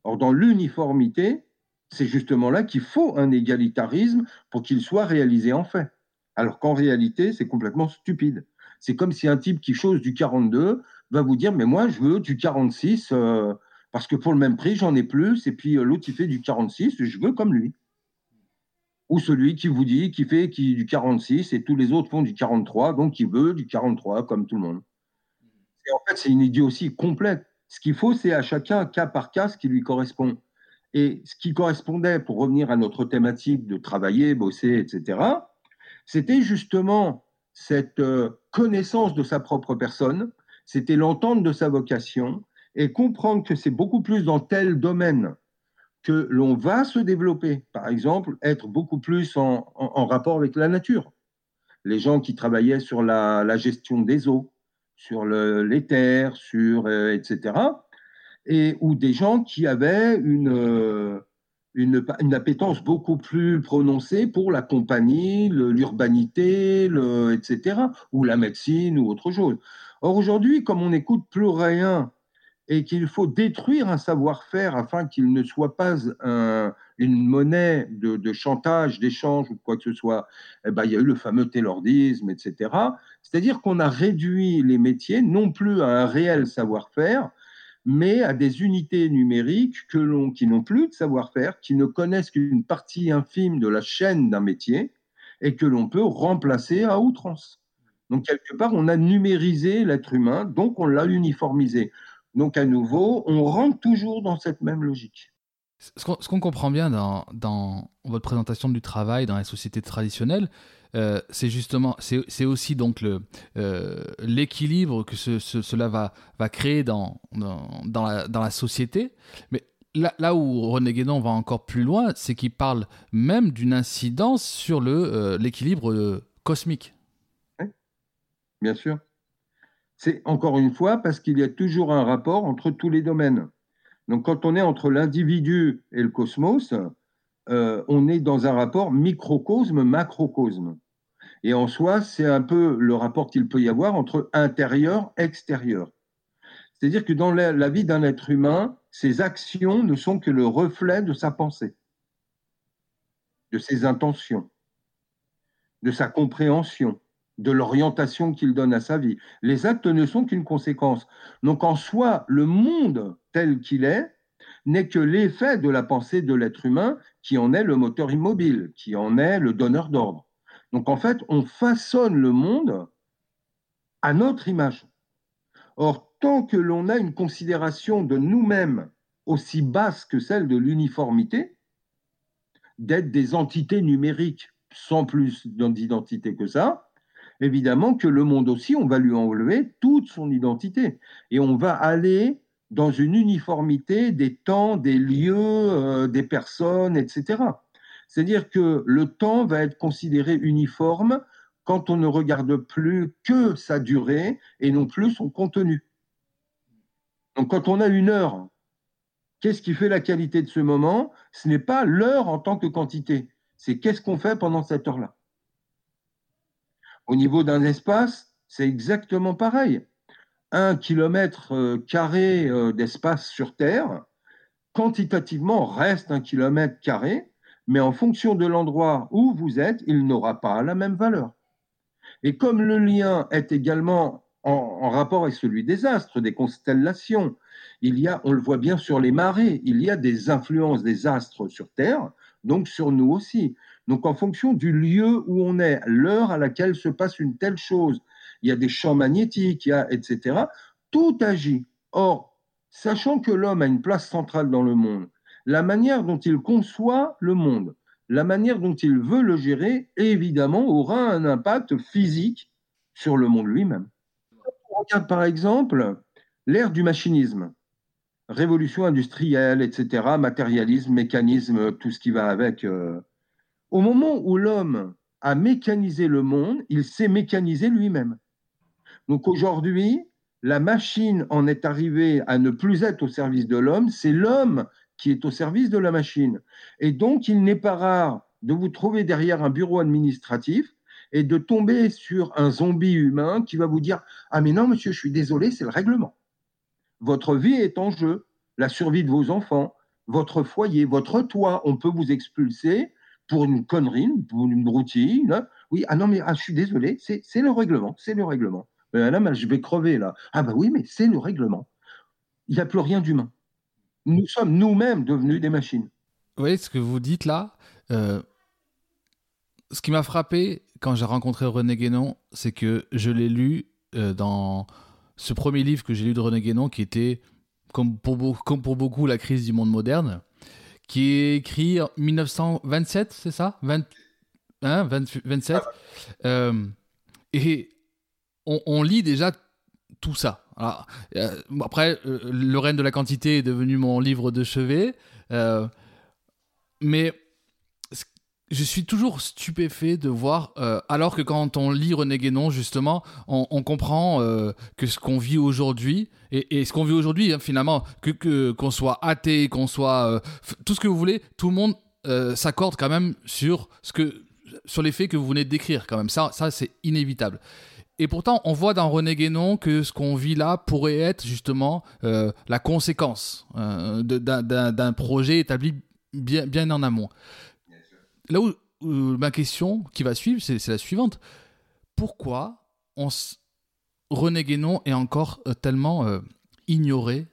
Or, dans l'uniformité, c'est justement là qu'il faut un égalitarisme pour qu'il soit réalisé en fait. Alors qu'en réalité, c'est complètement stupide. C'est comme si un type qui chose du 42 va vous dire Mais moi, je veux du 46 euh, parce que pour le même prix, j'en ai plus. Et puis euh, l'autre, il fait du 46, je veux comme lui. Ou celui qui vous dit qu'il fait qui, du 46 et tous les autres font du 43, donc il veut du 43 comme tout le monde. Et en fait, c'est une aussi complète. Ce qu'il faut, c'est à chacun, cas par cas, ce qui lui correspond. Et ce qui correspondait, pour revenir à notre thématique de travailler, bosser, etc., c'était justement cette euh, connaissance de sa propre personne, c'était l'entente de sa vocation et comprendre que c'est beaucoup plus dans tel domaine que l'on va se développer. Par exemple, être beaucoup plus en, rapport avec la nature. Les gens qui travaillaient sur la, gestion des eaux, sur les terres, sur, euh, etc. Et, ou des gens qui avaient une, euh, une, appétence beaucoup plus prononcée pour la compagnie, l'urbanité, etc., ou la médecine ou autre chose. Or aujourd'hui, comme on n'écoute plus rien et qu'il faut détruire un savoir-faire afin qu'il ne soit pas une monnaie de, chantage, d'échange ou quoi que ce soit, eh ben, il y a eu le fameux taylordisme, etc. C'est-à-dire qu'on a réduit les métiers non plus à un réel savoir-faire, mais à des unités numériques que qui n'ont plus de savoir-faire, qui ne connaissent qu'une partie infime de la chaîne d'un métier et que l'on peut remplacer à outrance. Donc, quelque part, on a numérisé l'être humain, donc on l'a uniformisé. Donc, à nouveau, on rentre toujours dans cette même logique. Ce qu'on comprend bien dans, dans, votre présentation du travail dans les sociétés traditionnelles, euh, c'est justement, c'est aussi donc le euh, l'équilibre que cela va, va créer dans, dans, la, dans la société. Mais là, là où René Guénon va encore plus loin, c'est qu'il parle même d'une incidence sur le euh, l'équilibre cosmique. Oui, bien sûr. C'est encore une fois parce qu'il y a toujours un rapport entre tous les domaines. Donc quand on est entre l'individu et le cosmos, on est dans un rapport microcosme-macrocosme. Et en soi, c'est un peu le rapport qu'il peut y avoir entre intérieur et extérieur. C'est-à-dire que dans la, vie d'un être humain, ses actions ne sont que le reflet de sa pensée, de ses intentions, de sa compréhension, de l'orientation qu'il donne à sa vie. Les actes ne sont qu'une conséquence. Donc en soi, le monde tel qu'il est n'est que l'effet de la pensée de l'être humain qui en est le moteur immobile, qui en est le donneur d'ordre. Donc en fait, on façonne le monde à notre image. Or, tant que l'on a une considération de nous-mêmes aussi basse que celle de l'uniformité, d'être des entités numériques sans plus d'identité que ça, évidemment que le monde aussi, on va lui enlever toute son identité. Et on va aller dans une uniformité des temps, des lieux, euh, des personnes, etc. C'est-à-dire que le temps va être considéré uniforme quand on ne regarde plus que sa durée et non plus son contenu. Donc quand on a une heure, qu'est-ce qui fait la qualité de ce moment? Ce n'est pas l'heure en tant que quantité, c'est qu'est-ce qu'on fait pendant cette heure-là. Au niveau d'un espace, c'est exactement pareil. Un kilomètre euh, carré euh, d'espace sur Terre, quantitativement, reste un kilomètre carré, mais en fonction de l'endroit où vous êtes, il n'aura pas la même valeur. Et comme le lien est également en, rapport avec celui des astres, des constellations. Il y a, on le voit bien sur les marées, il y a des influences des astres sur Terre, donc sur nous aussi. Donc en fonction du lieu où on est, l'heure à laquelle se passe une telle chose, il y a des champs magnétiques, y a, etc. Tout agit. Or, sachant que l'homme a une place centrale dans le monde, la manière dont il conçoit le monde, la manière dont il veut le gérer, évidemment, aura un impact physique sur le monde lui-même. On regarde par exemple l'ère du machinisme, révolution industrielle, etc., matérialisme, mécanisme, tout ce qui va avec. Euh. Au moment où l'homme a mécanisé le monde, il s'est mécanisé lui-même. Donc aujourd'hui, la machine en est arrivée à ne plus être au service de l'homme, c'est l'homme qui est au service de la machine. Et donc, il n'est pas rare de vous trouver derrière un bureau administratif et de tomber sur un zombie humain qui va vous dire Ah, mais non, monsieur, je suis désolé, c'est le règlement. Votre vie est en jeu, la survie de vos enfants, votre foyer, votre toit, on peut vous expulser pour une connerie, pour une routine. Oui, ah non, mais ah, je suis désolé, c'est le règlement, c'est le règlement. Madame, je vais crever là. Ah, bah oui, mais c'est le règlement. Il n'y a plus rien d'humain nous sommes nous-mêmes devenus des machines. Vous voyez ce que vous dites là euh, Ce qui m'a frappé quand j'ai rencontré René Guénon, c'est que je l'ai lu euh, dans ce premier livre que j'ai lu de René Guénon, qui était, comme pour, comme pour beaucoup, La crise du monde moderne, qui est écrit en 1927, c'est ça? 20, 27. Euh, et on, on, lit déjà tout ça. Euh, après, euh, Le règne de la quantité est devenu mon livre de chevet. Euh, mais je suis toujours stupéfait de voir, alors que quand on lit René Guénon, justement, on, comprend que ce qu'on vit aujourd'hui, et, ce qu'on vit aujourd'hui, hein, finalement, que qu'on soit athée, qu'on soit tout ce que vous voulez, tout le monde s'accorde quand même sur ce que sur les faits que vous venez de décrire, quand même. Ça, ça c'est inévitable. Et pourtant, on voit dans René Guénon que ce qu'on vit là pourrait être justement euh, la conséquence euh, d'un projet établi bien en amont. Là où, ma question qui va suivre, c'est la suivante. Pourquoi on René Guénon est encore euh, tellement ignoré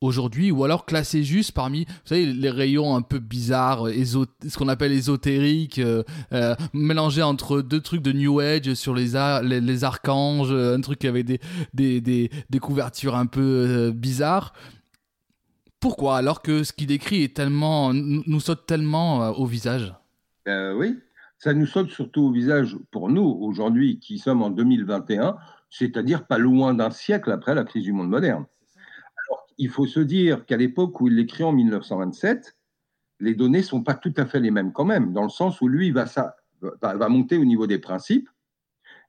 aujourd'hui, ou alors classé juste parmi, les rayons un peu bizarres, ce qu'on appelle ésotériques, euh, euh, mélangés entre deux trucs de New Age sur les, les, archanges, un truc avec des, des, des, couvertures un peu euh, bizarres. Pourquoi Alors que ce qu'il décrit est tellement, nous saute tellement au visage? Oui, ça nous saute surtout au visage pour nous aujourd'hui qui sommes en 2021, c'est-à-dire pas loin d'un siècle après la crise du monde moderne il faut se dire qu'à l'époque où il l'écrit en 1927, les données sont pas tout à fait les mêmes quand même, dans le sens où lui va, ça, va, monter au niveau des principes.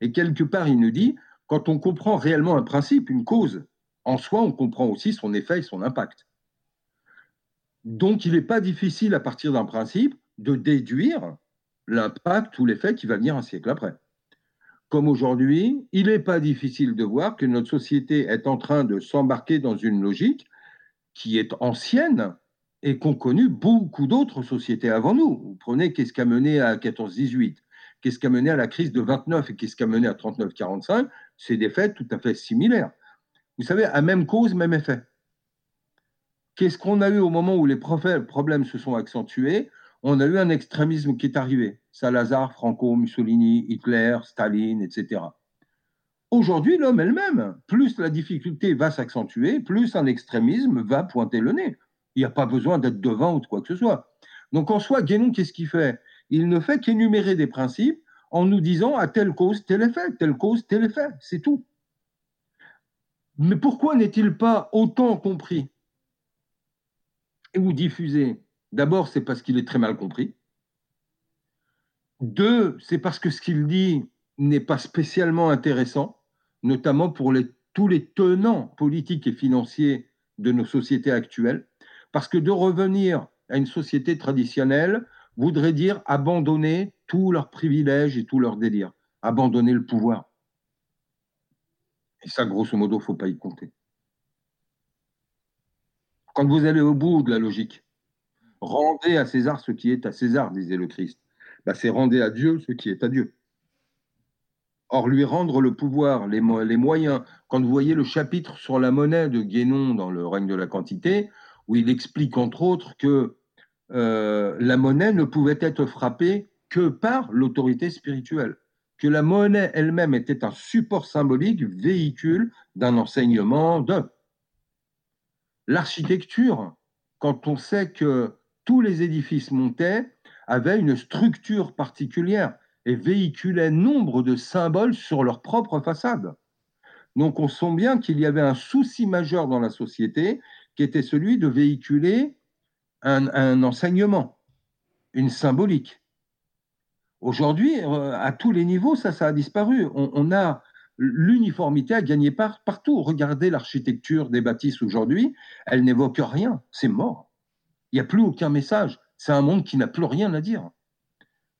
Et quelque part, il nous dit, quand on comprend réellement un principe, une cause, en soi, on comprend aussi son effet et son impact. Donc, il n'est pas difficile, à partir d'un principe, de déduire l'impact ou l'effet qui va venir un siècle après comme aujourd'hui, il n'est pas difficile de voir que notre société est en train de s'embarquer dans une logique qui est ancienne et qu'ont connu beaucoup d'autres sociétés avant nous. Vous prenez qu'est-ce qui a mené à 14-18, qu'est-ce qui a mené à la crise de 29 et qu'est-ce qui a mené à 39-45, c'est des faits tout à fait similaires. Vous savez, à même cause, même effet. Qu'est-ce qu'on a eu au moment où les problèmes se sont accentués? On a eu un extrémisme qui est arrivé. Salazar, Franco, Mussolini, Hitler, Staline, etc. Aujourd'hui, l'homme elle-même, plus la difficulté va s'accentuer, plus un extrémisme va pointer le nez. Il n'y a pas besoin d'être devant ou de quoi que ce soit. Donc en soi, Guénon, qu'est-ce qu'il fait? Il ne fait qu'énumérer des principes en nous disant à telle cause, tel effet, telle cause, tel effet. C'est tout. Mais pourquoi n'est-il pas autant compris ou diffusé? D'abord, c'est parce qu'il est très mal compris. Deux, c'est parce que ce qu'il dit n'est pas spécialement intéressant, notamment pour tous les tenants politiques et financiers de nos sociétés actuelles, parce que de revenir à une société traditionnelle voudrait dire abandonner tous leurs privilèges et tous leurs délires, abandonner le pouvoir. Et ça, grosso modo, il ne faut pas y compter. Quand vous allez au bout de la logique, rendez à César ce qui est à César, disait le Christ. Bah, c'est rendez à Dieu ce qui est à Dieu. Or, lui rendre le pouvoir, les, moyens, quand vous voyez le chapitre sur la monnaie de Guénon dans le règne de la quantité, où il explique entre autres que euh, la monnaie ne pouvait être frappée que par l'autorité spirituelle, que la monnaie elle-même était un support symbolique, véhicule d'un enseignement de l'architecture. Quand on sait que tous les édifices montaient avaient une structure particulière et véhiculaient nombre de symboles sur leur propre façade. Donc on sent bien qu'il y avait un souci majeur dans la société qui était celui de véhiculer un, enseignement, une symbolique. Aujourd'hui, euh, à tous les niveaux, ça, ça a disparu. On, a l'uniformité à gagner par, partout. Regardez l'architecture des bâtisses aujourd'hui, elle n'évoque rien, c'est mort. Il n'y a plus aucun message. C'est un monde qui n'a plus rien à dire.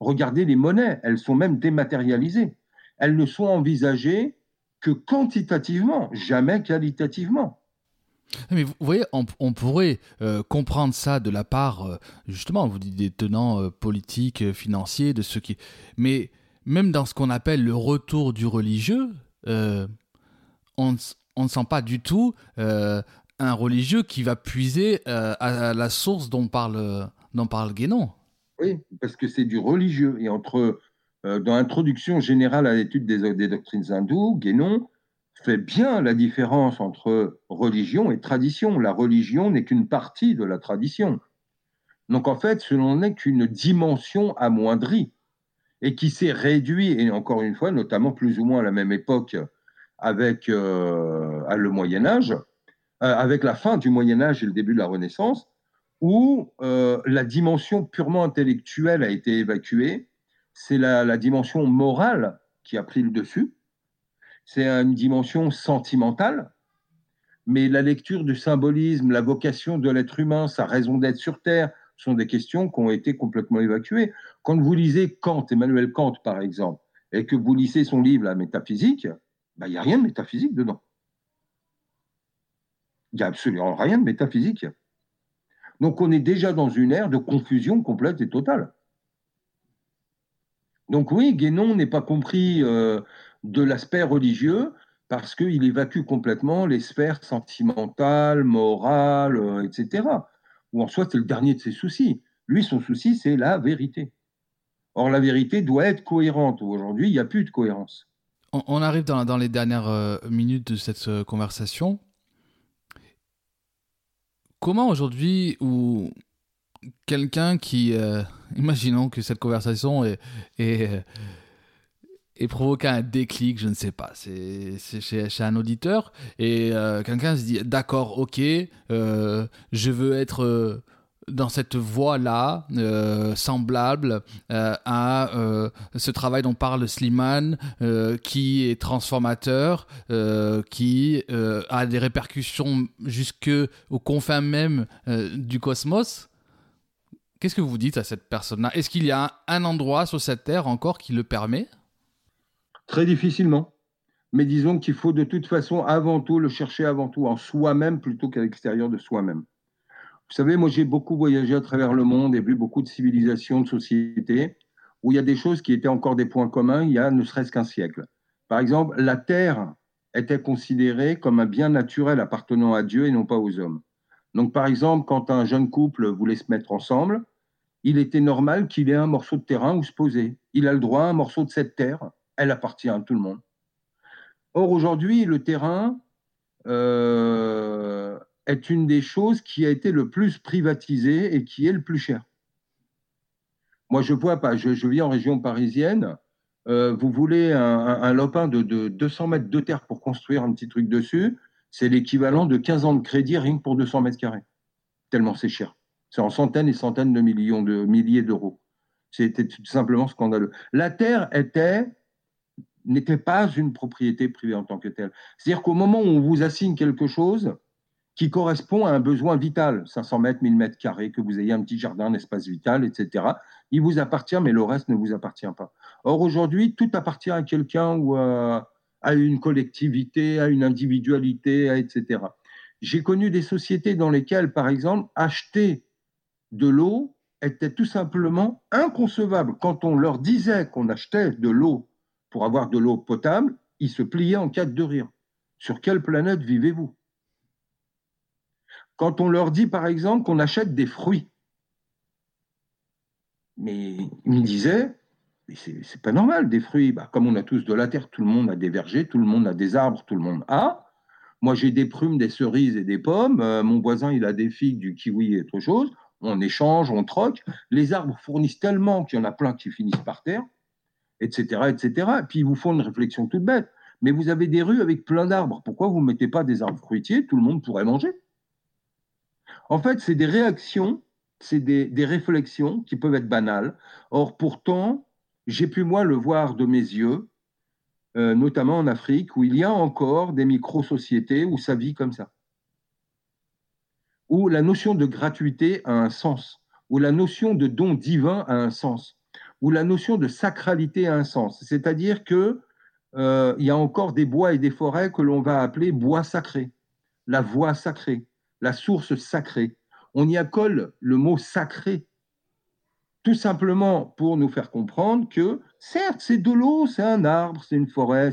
Regardez les monnaies, elles sont même dématérialisées. Elles ne sont envisagées que quantitativement, jamais qualitativement. Mais vous voyez, on, pourrait euh, comprendre ça de la part, euh, justement, vous dites des tenants euh, politiques, financiers, de ceux qui. Mais même dans ce qu'on appelle le retour du religieux, on, ne sent pas du tout un religieux qui va puiser à, la source dont parle, dont parle Guénon. Oui, parce que c'est du religieux. Et entre, dans l'introduction générale à l'étude des, des doctrines hindoues, Guénon fait bien la différence entre religion et tradition. La religion n'est qu'une partie de la tradition. Donc en fait, ce n'est qu'une dimension amoindrie et qui s'est réduite, et encore une fois, notamment plus ou moins à la même époque avec euh, le Moyen Âge, euh, avec la fin du Moyen Âge et le début de la Renaissance, où euh, la dimension purement intellectuelle a été évacuée, c'est la dimension morale qui a pris le dessus, c'est une dimension sentimentale, mais la lecture du symbolisme, la vocation de l'être humain, sa raison d'être sur Terre, sont des questions qui ont été complètement évacuées. Quand vous lisez Kant, Emmanuel Kant par exemple, et que vous lisez son livre La métaphysique, ben, il n'y a rien de métaphysique dedans. Il n'y a absolument rien de métaphysique. Donc on est déjà dans une ère de confusion complète et totale. Donc oui, Guénon n'est pas compris euh, de l'aspect religieux parce qu'il évacue complètement les sphères sentimentales, morales, euh, etc. Ou en soit, c'est le dernier de ses soucis. Lui, son souci, c'est la vérité. Or, la vérité doit être cohérente. Aujourd'hui, il n'y a plus de cohérence. On, arrive dans, les dernières euh, minutes de cette conversation. Comment aujourd'hui, ou quelqu'un qui, imaginons que cette conversation est, est provoquer un déclic, je ne sais pas. C'est chez, chez, un auditeur et euh, quelqu'un se dit d'accord, ok, euh, je veux être euh, dans cette voie-là, semblable à ce travail dont parle Slimane, qui est transformateur, qui a des répercussions jusque aux confins même du cosmos. Qu'est-ce que vous dites à cette personne-là? Est-ce qu'il y a un endroit sur cette terre encore qui le permet? Très difficilement. Mais disons qu'il faut de toute façon avant tout le chercher avant tout en soi-même plutôt qu'à l'extérieur de soi-même. Vous savez, moi j'ai beaucoup voyagé à travers le monde et vu beaucoup de civilisations, de sociétés, où il y a des choses qui étaient encore des points communs il y a ne serait-ce qu'un siècle. Par exemple, la terre était considérée comme un bien naturel appartenant à Dieu et non pas aux hommes. Donc par exemple, quand un jeune couple voulait se mettre ensemble, il était normal qu'il ait un morceau de terrain où se poser. Il a le droit à un morceau de cette terre elle appartient à tout le monde. Or, aujourd'hui, le terrain euh, est une des choses qui a été le plus privatisée et qui est le plus cher. Moi, je vois pas, je, vis en région parisienne. Euh, vous voulez un, lopin de, 200 mètres de terre pour construire un petit truc dessus, c'est l'équivalent de 15 ans de crédit rien que pour 200 mètres carrés. Tellement c'est cher. C'est en centaines et centaines de millions de milliers d'euros. C'était tout simplement scandaleux. La terre était n'était pas une propriété privée en tant que telle. C'est-à-dire qu'au moment où on vous assigne quelque chose qui correspond à un besoin vital, 500 mètres, 1000 mètres carrés, que vous ayez un petit jardin, un espace vital, etc., il vous appartient, mais le reste ne vous appartient pas. Or, aujourd'hui, tout appartient à quelqu'un ou à, une collectivité, à une individualité, etc. J'ai connu des sociétés dans lesquelles, par exemple, acheter de l'eau était tout simplement inconcevable. Quand on leur disait qu'on achetait de l'eau pour avoir de l'eau potable, ils se pliaient en quatre de rire. Sur quelle planète vivez-vous? Quand on leur dit, par exemple, qu'on achète des fruits, mais ils me disaient, c'est pas normal, des fruits, bah, comme on a tous de la terre, tout le monde a des vergers, tout le monde a des arbres, tout le monde a. Moi, j'ai des prunes, des cerises et des pommes. Euh, mon voisin, il a des figues, du kiwi et autre chose. On échange, on troque. Les arbres fournissent tellement qu'il y en a plein qui finissent par terre, etc., etc. Et puis, ils vous font une réflexion toute bête. Mais vous avez des rues avec plein d'arbres. Pourquoi vous ne mettez pas des arbres fruitiers? Tout le monde pourrait manger. En fait, c'est des réactions, c'est des, réflexions qui peuvent être banales. Or, pourtant, j'ai pu, moi, le voir de mes yeux, euh, notamment en Afrique, où il y a encore des micro-sociétés où ça vit comme ça. Où la notion de gratuité a un sens, où la notion de don divin a un sens, où la notion de sacralité a un sens. C'est-à-dire que euh, y a encore des bois et des forêts que l'on va appeler bois sacrés, la voie sacrée, la source sacrée. On y accole le mot sacré tout simplement pour nous faire comprendre que, certes, c'est de l'eau, c'est un arbre, c'est une forêt.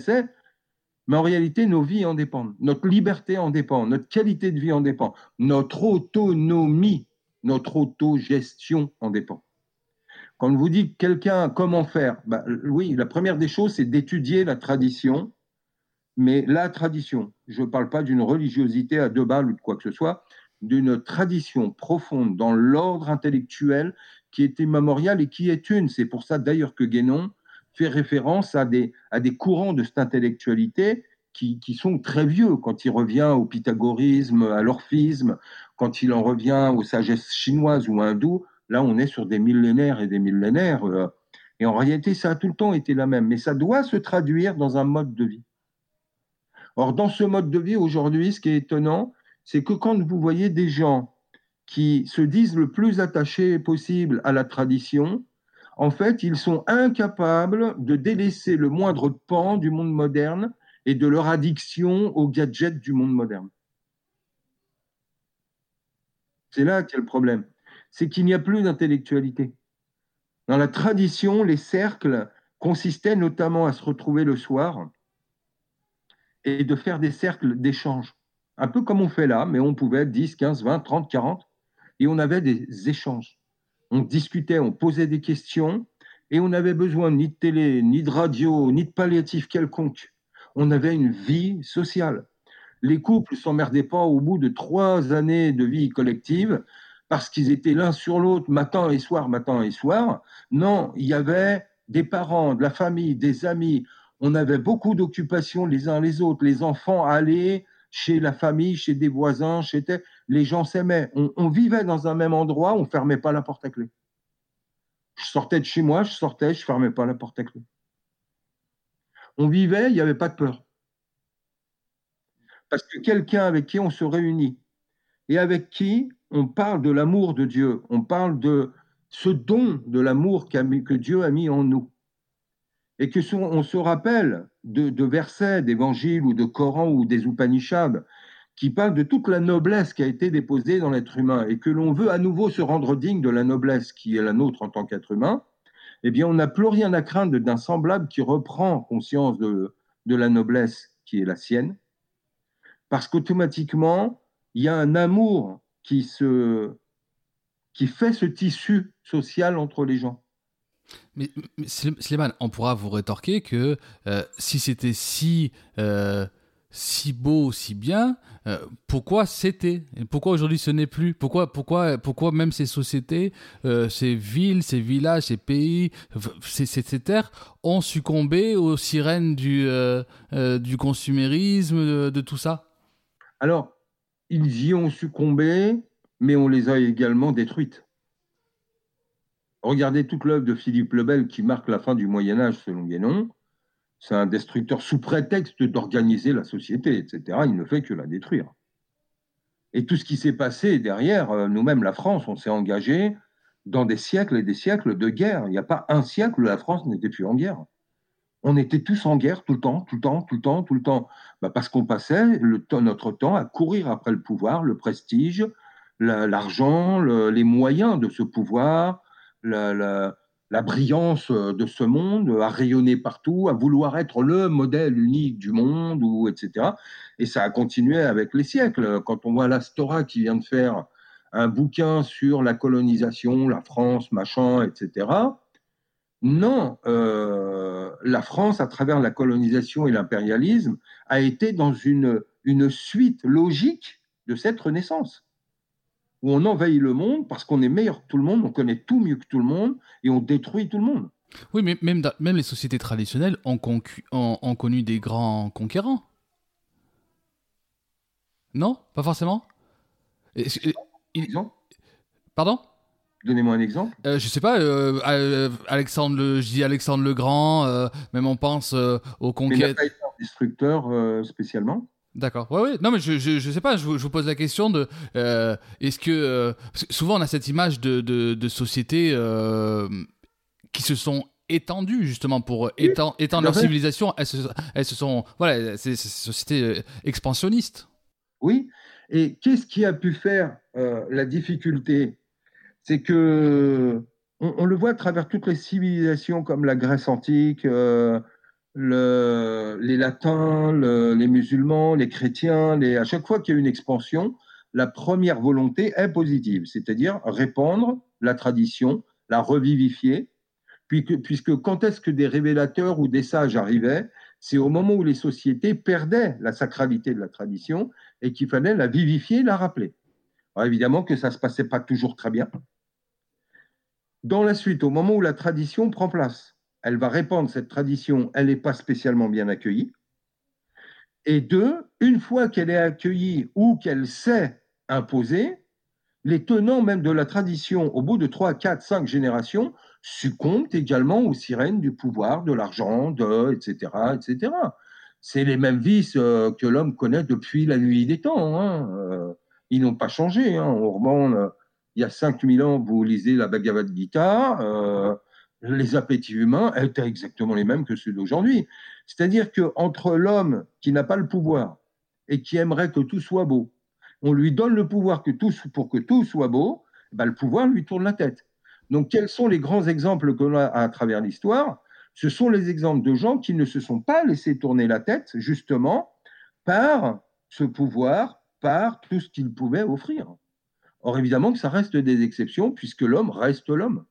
Mais en réalité, nos vies en dépendent. Notre liberté en dépend. Notre qualité de vie en dépend. Notre autonomie, notre autogestion en dépend. Quand on vous dit quelqu'un comment faire, bah, oui, la première des choses, c'est d'étudier la tradition. Mais la tradition, je ne parle pas d'une religiosité à deux balles ou de quoi que ce soit, d'une tradition profonde dans l'ordre intellectuel qui est immémoriale et qui est une. C'est pour ça d'ailleurs que Guénon fait référence à des, à des courants de cette intellectualité qui, qui, sont très vieux. Quand il revient au pythagorisme, à l'orphisme, quand il en revient aux sagesses chinoises ou hindoues, là on est sur des millénaires et des millénaires. Euh, et en réalité, ça a tout le temps été la même. Mais ça doit se traduire dans un mode de vie. Or, dans ce mode de vie, aujourd'hui, ce qui est étonnant, c'est que quand vous voyez des gens qui se disent le plus attachés possible à la tradition, en fait, ils sont incapables de délaisser le moindre pan du monde moderne et de leur addiction aux gadgets du monde moderne. C'est là qu'est le problème. C'est qu'il n'y a plus d'intellectualité. Dans la tradition, les cercles consistaient notamment à se retrouver le soir et de faire des cercles d'échange un peu comme on fait là, mais on pouvait être 10, 15, 20, 30, 40, et on avait des échanges. On discutait, on posait des questions, et on n'avait besoin ni de télé, ni de radio, ni de palliatif quelconque. On avait une vie sociale. Les couples s'emmerdaient pas au bout de trois années de vie collective parce qu'ils étaient l'un sur l'autre matin et soir, matin et soir. Non, il y avait des parents, de la famille, des amis. On avait beaucoup d'occupations les uns les autres. Les enfants allaient chez la famille, chez des voisins, chez les gens s'aimaient. On, vivait dans un même endroit, on ne fermait pas la porte à clé. Je sortais de chez moi, je sortais, je ne fermais pas la porte à clé. On vivait, il n'y avait pas de peur. Parce que quelqu'un avec qui on se réunit et avec qui on parle de l'amour de Dieu, on parle de ce don de l'amour que Dieu a mis en nous et que on se rappelle de, versets d'évangiles ou de Coran ou des Upanishads qui parlent de toute la noblesse qui a été déposée dans l'être humain et que l'on veut à nouveau se rendre digne de la noblesse qui est la nôtre en tant qu'être humain, eh bien, on n'a plus rien à craindre d'un semblable qui reprend conscience de, la noblesse qui est la sienne, parce qu'automatiquement, il y a un amour qui fait ce tissu social entre les gens. Mais, mais on pourra vous rétorquer que euh, si c'était si, euh, si beau, si bien, euh, pourquoi c'était? Pourquoi aujourd'hui ce n'est plus? Pourquoi, pourquoi, pourquoi même ces sociétés, ces villes, ces villages, ces pays, ces, terres ont succombé aux sirènes du, du consumérisme, de tout ça? Alors, ils y ont succombé, mais on les a également détruites. Regardez toute l'œuvre de Philippe le Bel qui marque la fin du Moyen Âge selon Guénon. C'est un destructeur sous prétexte d'organiser la société, etc. Il ne fait que la détruire. Et tout ce qui s'est passé derrière, euh, nous-mêmes, la France, on s'est engagé dans des siècles et des siècles de guerre. Il n'y a pas un siècle où la France n'était plus en guerre. On était tous en guerre tout le temps, tout le temps, tout le temps, tout le temps. Bah, parce qu'on passait notre temps à courir après le pouvoir, le prestige, l'argent, les moyens de ce pouvoir, la, la brillance de ce monde, à rayonner partout, à vouloir être le modèle unique du monde, ou etc. Et ça a continué avec les siècles. Quand on voit l'Astora qui vient de faire un bouquin sur la colonisation, la France, machin, etc. Non, euh, la France, à travers la colonisation et l'impérialisme, a été dans une, une suite logique de cette renaissance où on envahit le monde parce qu'on est meilleur que tout le monde, on connaît tout mieux que tout le monde et on détruit tout le monde. Oui, mais même, même les sociétés traditionnelles ont, ont, connu des grands conquérants. Non? Pas forcément? Exemple? Pardon? Donnez-moi un exemple. Euh, je sais pas, euh, euh, Alexandre le, je dis Alexandre le Grand, euh, même on pense aux conquêtes. Mais il n'a pas été un destructeur spécialement D'accord. Ouais, ouais. Non, mais je, je, sais pas. Je vous, pose la question de euh, est-ce que euh, souvent on a cette image de, de, de sociétés euh, qui se sont étendues justement pour étendre, leur civilisation. Elles se, elles se sont voilà, c'est sociétés expansionnistes. Oui. Et qu'est-ce qui a pu faire la difficulté? C'est que on, on, le voit à travers toutes les civilisations comme la Grèce antique le, les latins, les musulmans, les chrétiens, à chaque fois qu'il y a une expansion, la première volonté est positive, c'est-à-dire répandre la tradition, la revivifier, puisque, puisque quand est-ce que des révélateurs ou des sages arrivaient C'est au moment où les sociétés perdaient la sacralité de la tradition et qu'il fallait la vivifier, la rappeler. Alors évidemment que ça ne se passait pas toujours très bien. Dans la suite, au moment où la tradition prend place, elle va répandre cette tradition, elle n'est pas spécialement bien accueillie. Et deux, une fois qu'elle est accueillie ou qu'elle s'est imposée, les tenants même de la tradition, au bout de 3, 4, 5 générations, succombent également aux sirènes du pouvoir, de l'argent, de, etc., etc. C'est les mêmes vices euh, que l'homme connaît depuis la nuit des temps. Hein. Euh, ils n'ont pas changé. Hein. On euh, il y a 5000 ans, vous lisez la Bhagavad Gita les appétits humains étaient exactement les mêmes que ceux d'aujourd'hui. C'est-à-dire qu'entre l'homme qui n'a pas le pouvoir et qui aimerait que tout soit beau, on lui donne le pouvoir que tout, pour que tout soit beau, ben le pouvoir lui tourne la tête. Donc quels sont les grands exemples qu'on a à travers l'histoire? Ce sont les exemples de gens qui ne se sont pas laissés tourner la tête justement par ce pouvoir, par tout ce qu'il pouvait offrir. Or évidemment que ça reste des exceptions puisque l'homme reste l'homme.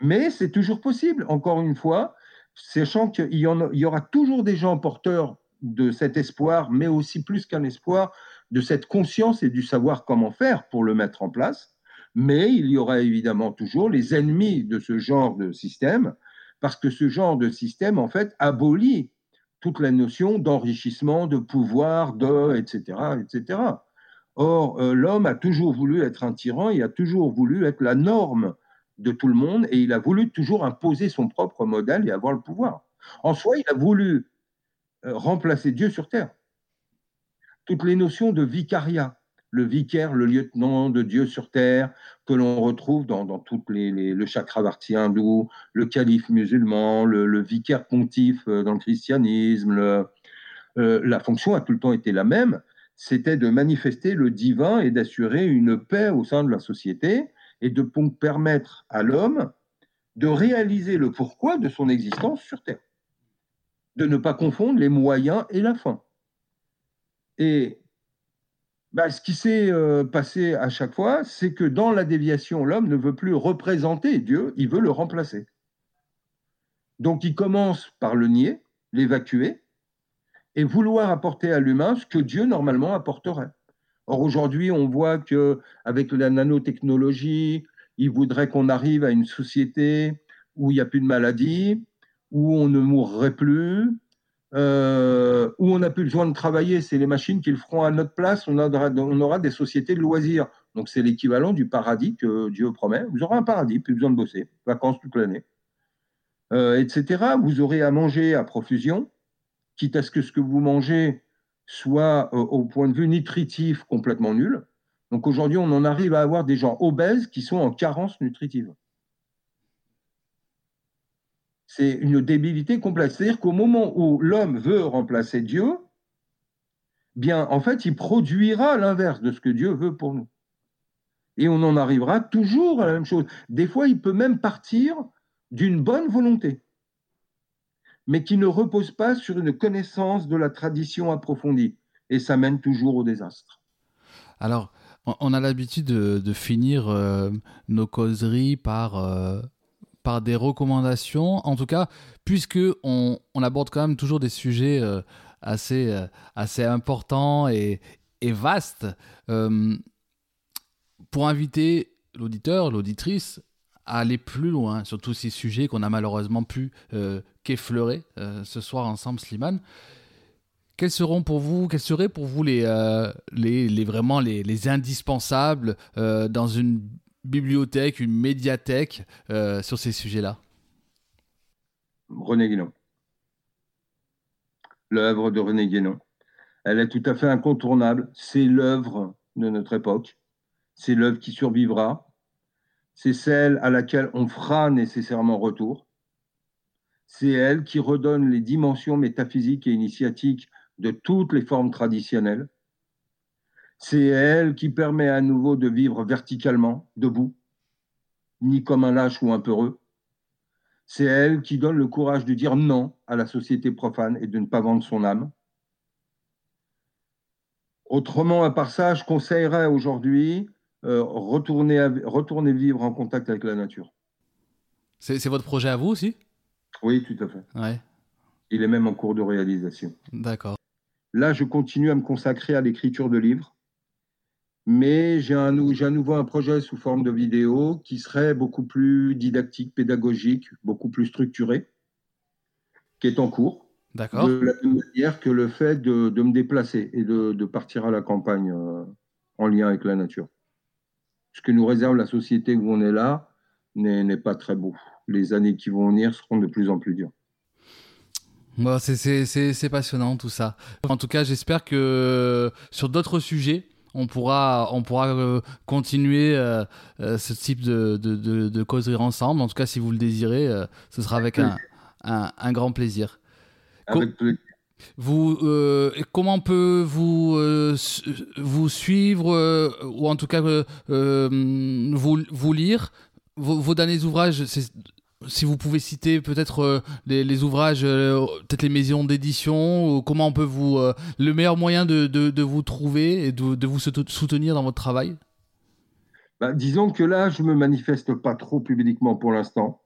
Mais c'est toujours possible, encore une fois, sachant qu'il y, aura toujours des gens porteurs de cet espoir, mais aussi plus qu'un espoir, de cette conscience et du savoir comment faire pour le mettre en place. Mais il y aura évidemment toujours les ennemis de ce genre de système, parce que ce genre de système, en fait, abolit toute la notion d'enrichissement, de pouvoir, de, etc., etc. Or, euh, l'homme a toujours voulu être un tyran, il a toujours voulu être la norme de tout le monde et il a voulu toujours imposer son propre modèle et avoir le pouvoir. En soi, il a voulu euh, remplacer Dieu sur terre. Toutes les notions de vicariat, le vicaire, le lieutenant de Dieu sur terre, que l'on retrouve dans, toutes les, le chakravarti hindou, le calife musulman, le, vicaire pontife euh, dans le christianisme, euh, la fonction a tout le temps été la même, c'était de manifester le divin et d'assurer une paix au sein de la société et de permettre à l'homme de réaliser le pourquoi de son existence sur Terre, de ne pas confondre les moyens et la fin. Et bah, ce qui s'est euh, passé à chaque fois, c'est que dans la déviation, l'homme ne veut plus représenter Dieu, il veut le remplacer. Donc il commence par le nier, l'évacuer, et vouloir apporter à l'humain ce que Dieu normalement apporterait. Or, aujourd'hui, on voit qu'avec la nanotechnologie, il voudrait qu'on arrive à une société où il n'y a plus de maladies, où on ne mourrait plus, euh, où on n'a plus besoin de travailler, c'est les machines qui le feront à notre place, on aura, on aura des sociétés de loisirs. Donc c'est l'équivalent du paradis que Dieu promet. Vous aurez un paradis, plus besoin de bosser, vacances toute l'année, euh, etc. Vous aurez à manger à profusion, quitte à ce que ce que vous mangez soit euh, au point de vue nutritif complètement nul. Donc aujourd'hui, on en arrive à avoir des gens obèses qui sont en carence nutritive. C'est une débilité complète. C'est-à-dire qu'au moment où l'homme veut remplacer Dieu, bien, en fait, il produira l'inverse de ce que Dieu veut pour nous. Et on en arrivera toujours à la même chose. Des fois, il peut même partir d'une bonne volonté, mais qui ne repose pas sur une connaissance de la tradition approfondie. Et ça mène toujours au désastre. Alors, on a l'habitude de, finir euh, nos causeries par, euh, par des recommandations. En tout cas, puisque on, aborde quand même toujours des sujets euh, assez, assez importants et, et vastes, pour inviter l'auditeur, l'auditrice à aller plus loin sur tous ces sujets qu'on a malheureusement pu qu'effleurer ce soir ensemble, Slimane, quels seront pour vous, quels seraient pour vous les, euh, les, vraiment les, indispensables euh, dans une bibliothèque, une médiathèque euh, sur ces sujets-là? René Guénon. L'œuvre de René Guénon. Elle est tout à fait incontournable. C'est l'œuvre de notre époque. C'est l'œuvre qui survivra. C'est celle à laquelle on fera nécessairement retour. C'est elle qui redonne les dimensions métaphysiques et initiatiques de toutes les formes traditionnelles. C'est elle qui permet à nouveau de vivre verticalement, debout, ni comme un lâche ou un peureux. C'est elle qui donne le courage de dire non à la société profane et de ne pas vendre son âme. Autrement, à part ça, je conseillerais aujourd'hui euh, retourner, retourner vivre en contact avec la nature. C'est votre projet à vous aussi? Oui, tout à fait. Ouais. Il est même en cours de réalisation. D'accord. Là, je continue à me consacrer à l'écriture de livres, mais j'ai un, un, nouveau un projet sous forme de vidéo qui serait beaucoup plus didactique, pédagogique, beaucoup plus structuré, qui est en cours. D'accord. De la même manière que le fait de, de me déplacer et de, de, partir à la campagne euh, en lien avec la nature. Ce que nous réserve la société où on est là n'est pas très beau. Les années qui vont venir seront de plus en plus dures. Bon, c'est passionnant tout ça. En tout cas, j'espère que sur d'autres sujets, on pourra, on pourra euh, continuer euh, euh, ce type de, de, de, causerie ensemble. En tout cas, si vous le désirez, ce sera avec un, un, grand plaisir. Avec plaisir. Vous, comment on peut vous, vous suivre ou en tout cas vous, lire? Vos, derniers ouvrages, si vous pouvez citer peut-être euh, les, ouvrages, euh, peut-être les maisons d'édition, comment on peut vous. Euh, le meilleur moyen de, vous trouver et de, de, vous soutenir dans votre travail? Bah, Disons que là, je ne me manifeste pas trop publiquement pour l'instant.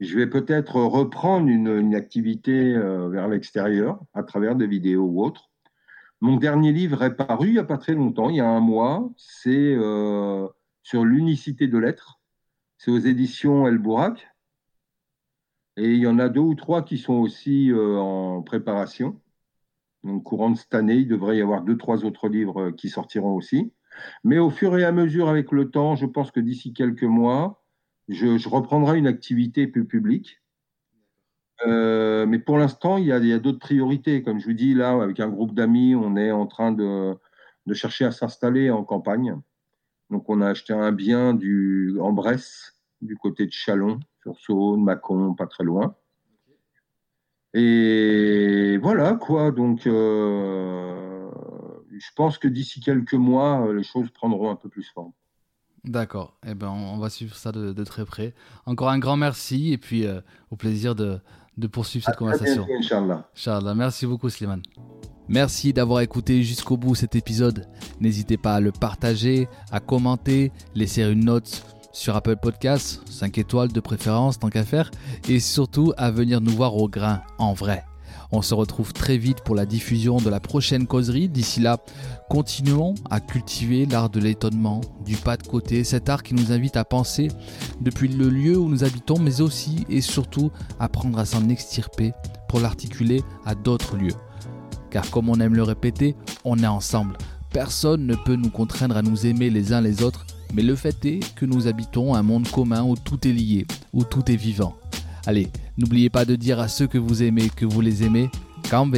Je vais peut-être reprendre une, activité vers l'extérieur à travers des vidéos ou autres. Mon dernier livre est paru il n'y a pas très longtemps, il y a un mois. C'est sur l'unicité de l'être. C'est aux éditions El Bourak. Et il y en a deux ou trois qui sont aussi euh, en préparation. Donc, courant de cette année, il devrait y avoir deux, trois autres livres euh, qui sortiront aussi. Mais au fur et à mesure, avec le temps, je pense que d'ici quelques mois, je, reprendrai une activité plus publique. Euh, mais pour l'instant, il y a, d'autres priorités. Comme je vous dis, là, avec un groupe d'amis, on est en train de, chercher à s'installer en campagne. Donc, on a acheté un bien en Bresse, du côté de Chalon sur Saône, Mâcon, pas très loin. Et voilà quoi, donc euh, je pense que d'ici quelques mois, les choses prendront un peu plus forme. D'accord, eh ben, on va suivre ça de, très près. Encore un grand merci et puis euh, au plaisir de, poursuivre cette conversation. Inch'Allah. Merci beaucoup Slimane. Merci d'avoir écouté jusqu'au bout cet épisode. N'hésitez pas à le partager, à commenter, laisser une note sur Apple Podcasts, 5 étoiles de préférence tant qu'à faire, et surtout à venir nous voir au grain, en vrai. On se retrouve très vite pour la diffusion de la prochaine causerie. D'ici là, continuons à cultiver l'art de l'étonnement, du pas de côté, cet art qui nous invite à penser depuis le lieu où nous habitons, mais aussi et surtout apprendre à s'en extirper pour l'articuler à d'autres lieux. Car comme on aime le répéter, on est ensemble. Personne ne peut nous contraindre à nous aimer les uns les autres mais le fait est que nous habitons un monde commun où tout est lié, où tout est vivant. Allez, n'oubliez pas de dire à ceux que vous aimez que vous les aimez. Cambe